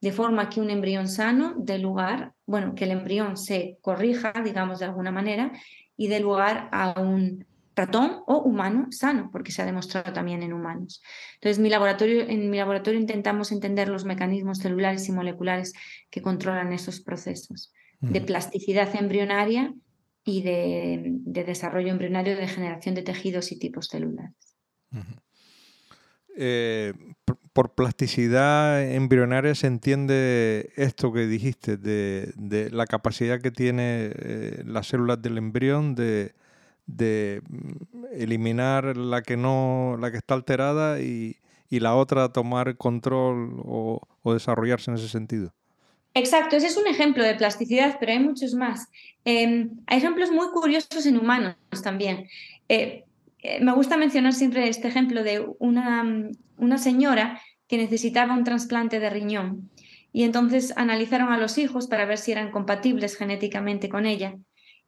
de forma que un embrión sano dé lugar, bueno, que el embrión se corrija, digamos de alguna manera, y dé lugar a un ratón o humano sano, porque se ha demostrado también en humanos. Entonces, mi laboratorio, en mi laboratorio intentamos entender los mecanismos celulares y moleculares que controlan esos procesos de plasticidad embrionaria y de, desarrollo embrionario de generación de tejidos y tipos celulares. Por plasticidad embrionaria se entiende esto que dijiste, de, la capacidad que tiene eh, las células del embrión de, mm, eliminar la que no, la que está alterada y, la otra tomar control o, desarrollarse en ese sentido. Exacto, ese es un ejemplo de plasticidad, pero hay muchos más. Em, hay ejemplos muy curiosos en humanos también. Eh, eh, me gusta mencionar siempre este ejemplo de una, una señora que necesitaba un trasplante de riñón y entonces analizaron a los hijos para ver si eran compatibles genéticamente con ella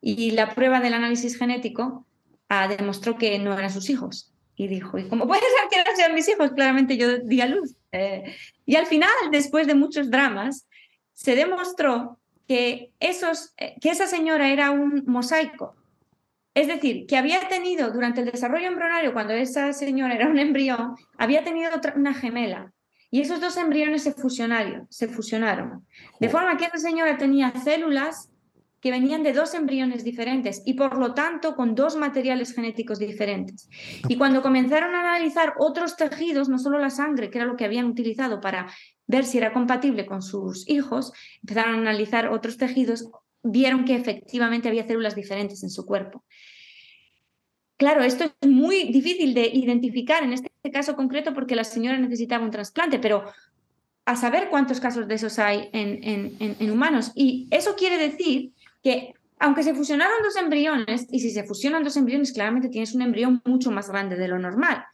y la prueba del análisis genético ah, demostró que no eran sus hijos. Y dijo, ¿y cómo puede ser que no sean mis hijos? Claramente yo di a luz. Eh, y al final, después de muchos dramas, se demostró que, esos, eh, que esa señora era un mosaico. Es decir, que había tenido durante el desarrollo embrionario, cuando esa señora era un embrión, había tenido otra, una gemela. Y esos dos embriones se fusionaron, se fusionaron. De forma que esa señora tenía células que venían de dos embriones diferentes y por lo tanto con dos materiales genéticos diferentes. Y cuando comenzaron a analizar otros tejidos, no solo la sangre, que era lo que habían utilizado para ver si era compatible con sus hijos, empezaron a analizar otros tejidos, vieron que efectivamente había células diferentes en su cuerpo. Claro, esto es muy difícil de identificar en este caso concreto porque la señora necesitaba un trasplante, pero a saber cuántos casos de esos hay en, en humanos. Y eso quiere decir que aunque se fusionaron dos embriones, y si se fusionan dos embriones, claramente tienes un embrión mucho más grande de lo normal.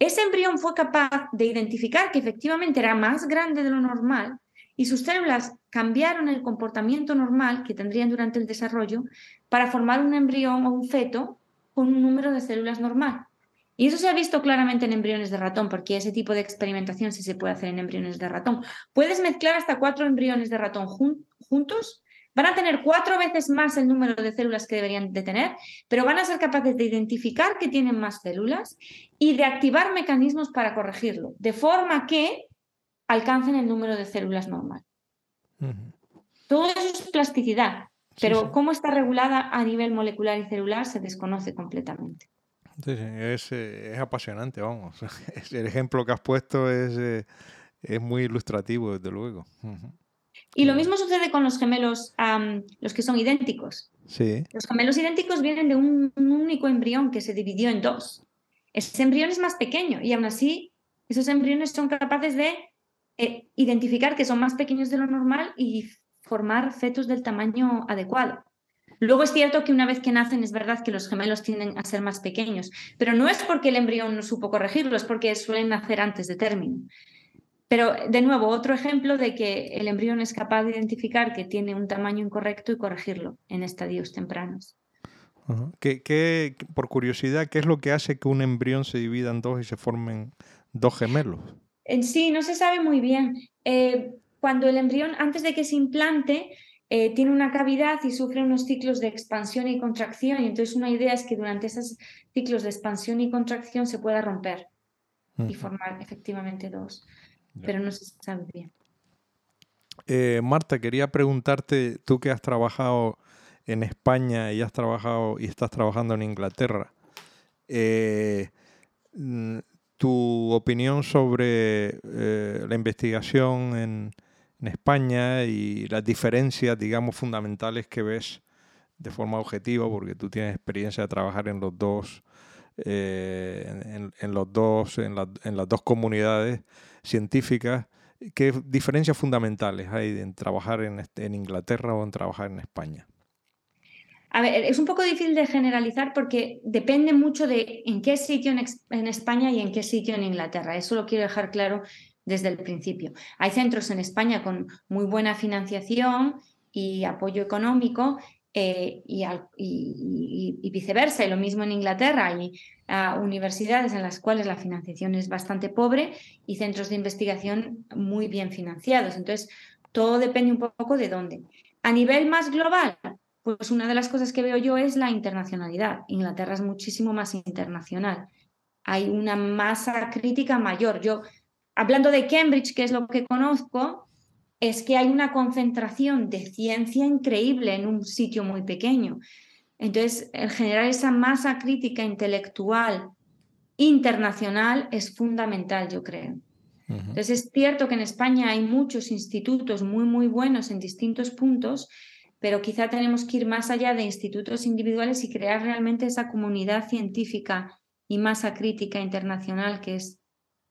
Ese embrión fue capaz de identificar que efectivamente era más grande de lo normal y sus células cambiaron el comportamiento normal que tendrían durante el desarrollo para formar un embrión o un feto con un número de células normal. Y eso se ha visto claramente en embriones de ratón, porque ese tipo de experimentación sí se puede hacer en embriones de ratón. Puedes mezclar hasta cuatro embriones de ratón juntos Van a tener cuatro veces más el número de células que deberían de tener, pero van a ser capaces de identificar que tienen más células y de activar mecanismos para corregirlo, de forma que alcancen el número de células normal. Todo eso es plasticidad, pero cómo está regulada a nivel molecular y celular se desconoce completamente. Sí, es, eh, es, apasionante, vamos. El ejemplo que has puesto es, eh, es muy ilustrativo, desde luego. Y lo mismo sucede con los gemelos, los que son idénticos. Sí. Los gemelos idénticos vienen de un, único embrión que se dividió en dos. Ese embrión es más pequeño y aún así esos embriones son capaces de eh, identificar que son más pequeños de lo normal y formar fetos del tamaño adecuado. Luego es cierto que una vez que nacen es verdad que los gemelos tienden a ser más pequeños, pero no es porque el embrión no supo corregirlo, es porque suelen nacer antes de término. Pero, de nuevo, otro ejemplo de que el embrión es capaz de identificar que tiene un tamaño incorrecto y corregirlo en estadios tempranos. ¿Qué, por curiosidad, ¿qué es lo que hace que un embrión se divida en dos y se formen dos gemelos? En sí, no se sabe muy bien. Eh, cuando el embrión, antes de que se implante, eh, tiene una cavidad y sufre unos ciclos de expansión y contracción. Y entonces una idea es que durante esos ciclos de expansión y contracción se pueda romper y formar efectivamente dos pero no se sabe bien. Eh, Marta, quería preguntarte, tú que has trabajado en España y has trabajado y estás trabajando en Inglaterra, eh, mm, tu opinión sobre eh, la investigación en, España y las diferencias, digamos, fundamentales que ves de forma objetiva, porque tú tienes experiencia de trabajar en los dos, en, los dos, en las dos comunidades científicas, ¿qué diferencias fundamentales hay en trabajar este, en, Inglaterra o en trabajar en España? A ver, es un poco difícil de generalizar porque depende mucho de en qué sitio en, España y en qué sitio en Inglaterra. Eso lo quiero dejar claro desde el principio. Hay centros en España con muy buena financiación y apoyo económico eh, y, viceversa, y lo mismo en Inglaterra. Hay universidades en las cuales la financiación es bastante pobre y centros de investigación muy bien financiados. Entonces, todo depende un poco de dónde. A nivel más global, pues una de las cosas que veo yo es la internacionalidad. Inglaterra es muchísimo más internacional. Hay una masa crítica mayor. Yo, hablando de Cambridge, que es lo que conozco, es que hay una concentración de ciencia increíble en un sitio muy pequeño. Entonces, el generar esa masa crítica intelectual internacional es fundamental, yo creo. Entonces, es cierto que en España hay muchos institutos muy, muy buenos en distintos puntos, pero quizá tenemos que ir más allá de institutos individuales y crear realmente esa comunidad científica y masa crítica internacional que es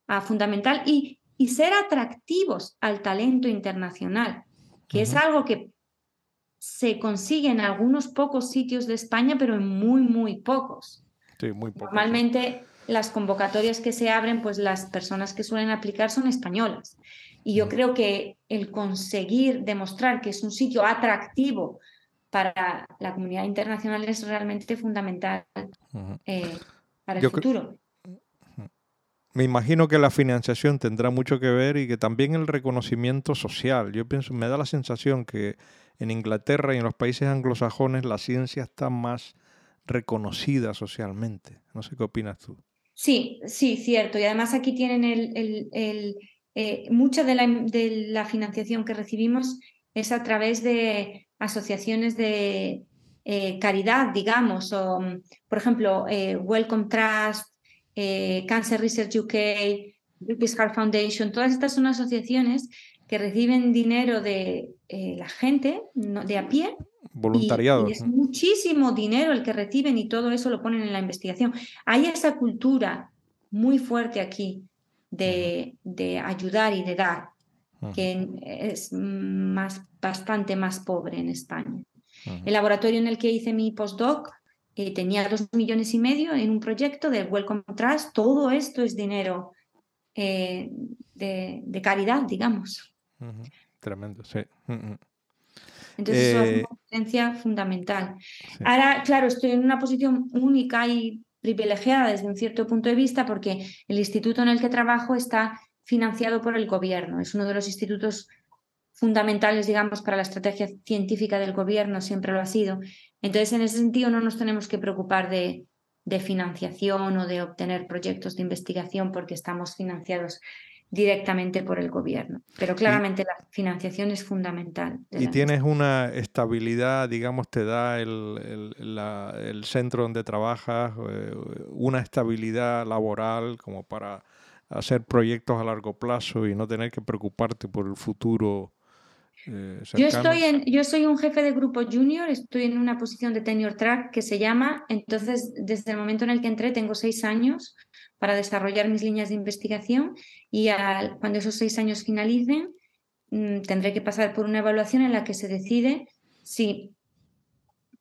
ah, fundamental. Y y ser atractivos al talento internacional, que es algo que se consigue en algunos pocos sitios de España, pero en muy, muy pocos. Sí, muy Normalmente las convocatorias que se abren, pues las personas que suelen aplicar son españolas. Y yo creo que el conseguir demostrar que es un sitio atractivo para la comunidad internacional es realmente fundamental eh, para el futuro. Me imagino que la financiación tendrá mucho que ver y que también el reconocimiento social. Yo pienso, me da la sensación que en Inglaterra y en los países anglosajones la ciencia está más reconocida socialmente. No sé qué opinas tú. Sí, sí, cierto. Y además aquí tienen el, eh, mucha de la, de la, financiación que recibimos es a través de asociaciones de eh, caridad, digamos, o por ejemplo, eh, Welcome Trust, Cancer Research UK, British Heart Foundation, todas estas son asociaciones que reciben dinero de la gente de a pie Voluntariado. es muchísimo dinero el que reciben y todo eso lo ponen en la investigación. Hay esa cultura muy fuerte aquí de, ayudar y de dar, que es más, bastante más pobre en España. El laboratorio en el que hice mi postdoc eh, tenía dos millones y medio en un proyecto de Welcome Trust. Todo esto es dinero eh, de, caridad, digamos. Tremendo, sí. Entonces, eso es una potencia eh, fundamental. Ahora, claro, estoy en una posición única y privilegiada desde un cierto punto de vista porque el instituto en el que trabajo está financiado por el gobierno. Es uno de los institutos fundamentales, digamos, para la estrategia científica del gobierno, siempre lo ha sido. Entonces, en ese sentido, no nos tenemos que preocupar de, de financiación o de obtener proyectos de investigación porque estamos financiados directamente por el gobierno. Pero claramente la financiación es fundamental. Y tienes una estabilidad, digamos, te da el, el, centro donde trabajas, eh, una estabilidad laboral como para hacer proyectos a largo plazo y no tener que preocuparte por el futuro. Eh, yo, estoy en, yo soy un jefe de grupo junior, estoy en una posición de tenure track que se llama, entonces desde el momento en el que entré tengo seis años para desarrollar mis líneas de investigación y cuando esos seis años finalicen mm, tendré que pasar por una evaluación en la que se decide si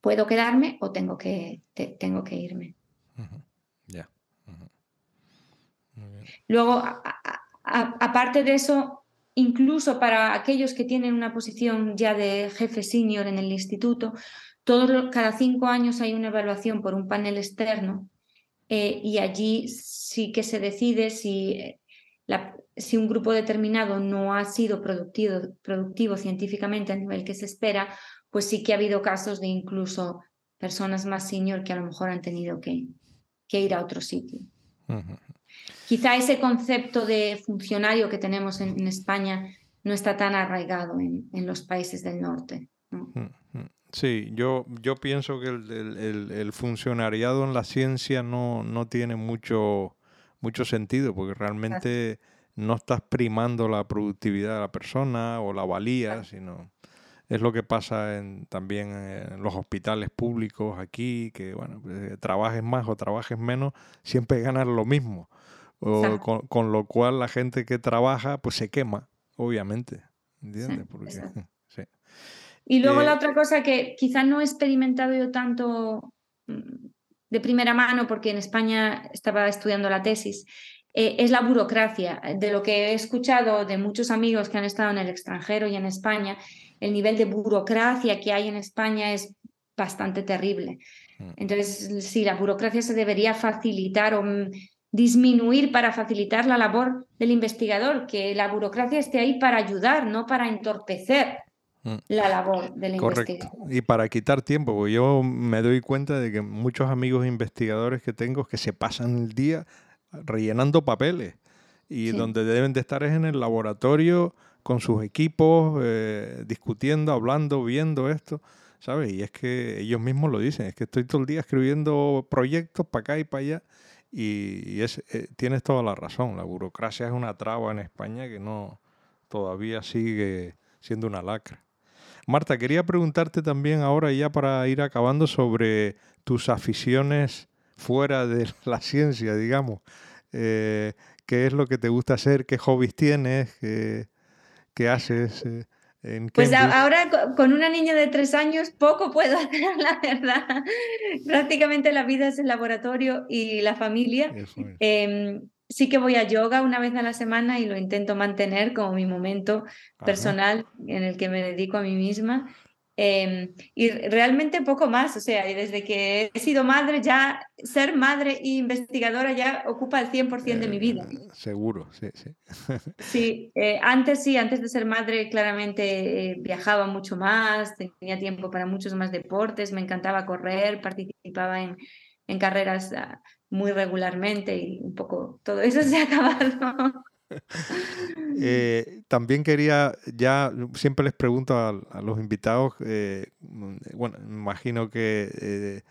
puedo quedarme o tengo que, tengo que irme. Luego, aparte de eso, incluso para aquellos que tienen una posición ya de jefe senior en el instituto, cada cinco años hay una evaluación por un panel externo eh, y allí sí que se decide si, eh, un grupo determinado no ha sido productivo, científicamente a nivel que se espera, pues sí que ha habido casos de incluso personas más senior que a lo mejor han tenido que ir a otro sitio. Quizá ese concepto de funcionario que tenemos en, España no está tan arraigado en, en los países del norte. Sí, yo, yo pienso que el, funcionariado en la ciencia no, no tiene mucho, mucho sentido, porque realmente no estás primando la productividad de la persona o la valía, sino es lo que pasa en, también en los hospitales públicos aquí, que bueno, pues, trabajes más o trabajes menos, siempre ganas lo mismo. O, con, lo cual la gente que trabaja pues se quema, obviamente. ¿Entiendes? Porque, y luego la eh, otra cosa que quizás no he experimentado yo tanto mm, de primera mano, porque en España estaba estudiando la tesis, eh, es la burocracia. De lo que he escuchado de muchos amigos que han estado en el extranjero y en España, el nivel de burocracia que hay en España es bastante terrible. Mm. Entonces, sí, la burocracia se debería facilitar o mm, disminuir para facilitar la labor del investigador, que la burocracia esté ahí para ayudar, no para entorpecer Mm. la labor del Correcto. Y para quitar tiempo, porque yo me doy cuenta de que muchos amigos investigadores que tengo que se pasan el día rellenando papeles y donde deben de estar es en el laboratorio con sus equipos, eh, discutiendo, hablando, viendo esto, ¿sabes? Y es que ellos mismos lo dicen, es que estoy todo el día escribiendo proyectos para acá y para allá y, es, eh, tienes toda la razón, la burocracia es una traba en España que no todavía sigue siendo una lacra. Marta, quería preguntarte también ahora ya para ir acabando sobre tus aficiones fuera de la ciencia, digamos. Eh, ¿Qué es lo que te gusta hacer? ¿Qué hobbies tienes? ¿Qué, haces? Eh, pues ahora con una niña de tres años poco puedo hacer, la verdad. Prácticamente la vida es el laboratorio y la familia sí que voy a yoga una vez a la semana y lo intento mantener como mi momento personal en el que me dedico a mí misma. Em, y realmente poco más, o sea, desde que he sido madre, ya ser madre e investigadora ya ocupa el 100% de mi vida. Eh, seguro, sí, sí. sí, eh, antes sí, antes de ser madre claramente eh, viajaba mucho más, tenía tiempo para muchos más deportes, me encantaba correr, participaba en, en carreras ah, muy regularmente y un poco todo eso se ha acabado. Eh, también quería, ya siempre les pregunto a, los invitados, eh, mm, bueno, me imagino que eh,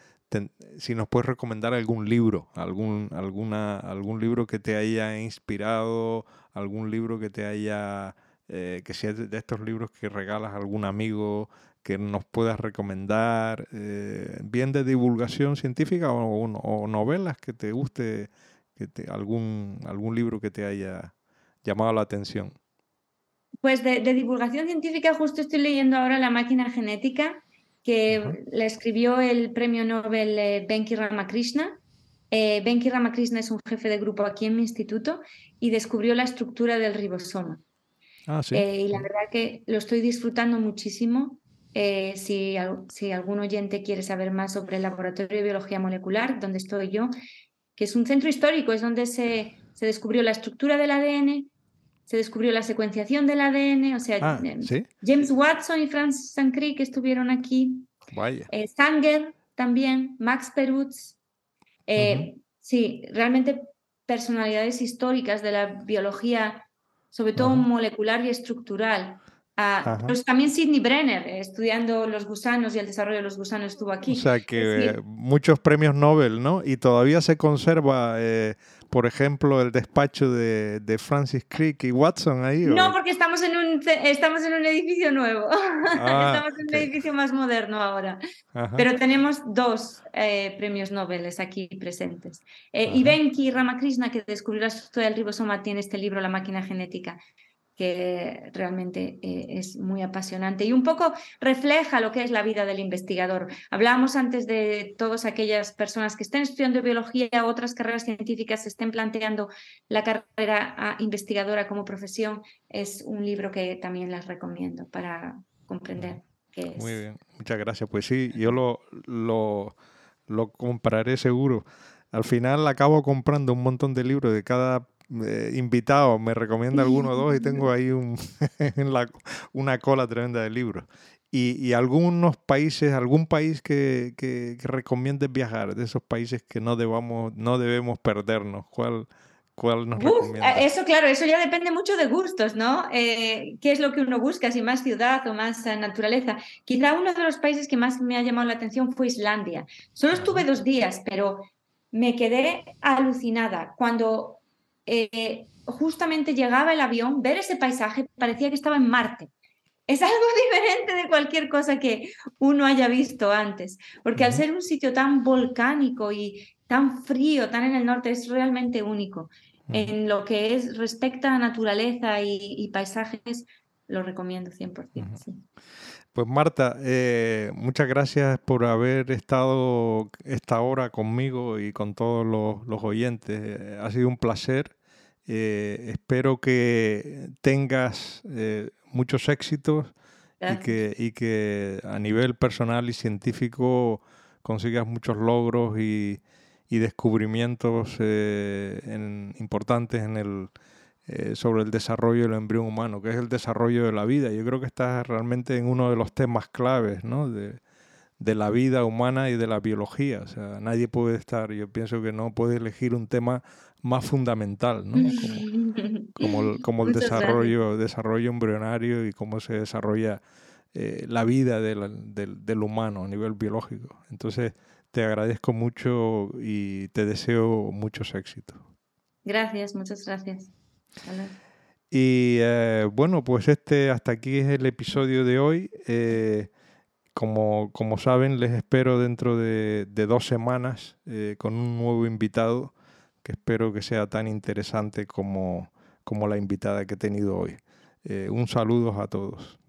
si nos puedes recomendar algún libro, algún, alguna, algún libro que te haya inspirado, algún libro que te haya, que sea de estos libros que regalas a algún amigo que nos puedas recomendar, bien de divulgación científica o, novelas que te guste, que te, algún, algún libro que te haya llamado la atención? Pues de, divulgación científica justo estoy leyendo ahora La máquina genética, que la escribió el premio Nobel eh, Benki Ramakrishna. Eh, Benki Ramakrishna es un jefe de grupo aquí en mi instituto y descubrió la estructura del ribosoma. Ah, ¿sí? Eh, y la verdad que lo estoy disfrutando muchísimo. si, si, algún oyente quiere saber más sobre el Laboratorio de Biología Molecular, donde estoy yo, que es un centro histórico, es donde se, se descubrió la estructura del ADN, se descubrió la secuenciación del ADN, o sea, ah, em, James Watson y Francis Crick estuvieron aquí. Vaya. Eh, Sanger también, Max Perutz. Eh, sí, realmente personalidades históricas de la biología, sobre todo molecular y estructural. Ah, pues también Sidney Brenner, eh, estudiando los gusanos y el desarrollo de los gusanos, estuvo aquí. O sea que muchos premios Nobel, ¿no? Y todavía se conserva por ejemplo, el despacho de, Francis Crick y Watson ahí? No, porque estamos en un, estamos en un edificio nuevo. Ah, estamos en un edificio más moderno ahora. Pero tenemos dos eh, premios Nobel aquí presentes. Eh, y Benki Ramakrishna, que descubrió la estructura del ribosoma, tiene este libro, La máquina genética que realmente eh, es muy apasionante y un poco refleja lo que es la vida del investigador. Hablábamos antes de todas aquellas personas que estén estudiando biología o otras carreras científicas, se estén planteando la carrera investigadora como profesión. Es un libro que también las recomiendo para comprender qué es. Muy bien, muchas gracias. Pues sí, yo lo, lo, lo compraré seguro. Al final acabo comprando un montón de libros de cada eh, invitado me recomienda alguno o dos y tengo ahí un, una cola tremenda de libros. Y, algunos países, algún país que, que, recomiendes viajar, de esos países que no, debamos, no debemos perdernos, ¿cuál, cuál nos recomiendas? Eso, claro, eso ya depende mucho de gustos, ¿no? Eh, ¿Qué es lo que uno busca? Si más ciudad o más eh, naturaleza. Quizá uno de los países que más me ha llamado la atención fue Islandia. Solo estuve dos días, pero me quedé alucinada cuando eh, justamente llegaba el avión, ver ese paisaje parecía que estaba en Marte. Es algo diferente de cualquier cosa que uno haya visto antes, porque al ser un sitio tan volcánico y tan frío, tan en el norte, es realmente único. En lo que es respecta a naturaleza y, paisajes, lo recomiendo 100%. Pues Marta, eh, muchas gracias por haber estado esta hora conmigo y con todos los, oyentes. Eh, ha sido un placer. Eh, espero que tengas muchos éxitos y que, y que, a nivel personal y científico consigas muchos logros y, descubrimientos importantes en el, eh, sobre el desarrollo del embrión humano, que es el desarrollo de la vida. Yo creo que está realmente en uno de los temas claves ¿no? de, de, la vida humana y de la biología. O sea, nadie puede estar, yo pienso que no puede elegir un tema más fundamental, ¿no? como, el, como el desarrollo, desarrollo embrionario y cómo se desarrolla eh, la vida del humano a nivel biológico. Entonces, te agradezco mucho y te deseo muchos éxitos. Gracias, muchas gracias. Y eh, bueno, pues este hasta aquí es el episodio de hoy. Eh, como, como, saben, les espero dentro de, dos semanas eh, con un nuevo invitado que espero que sea tan interesante como, como la invitada que he tenido hoy. un saludo a todos.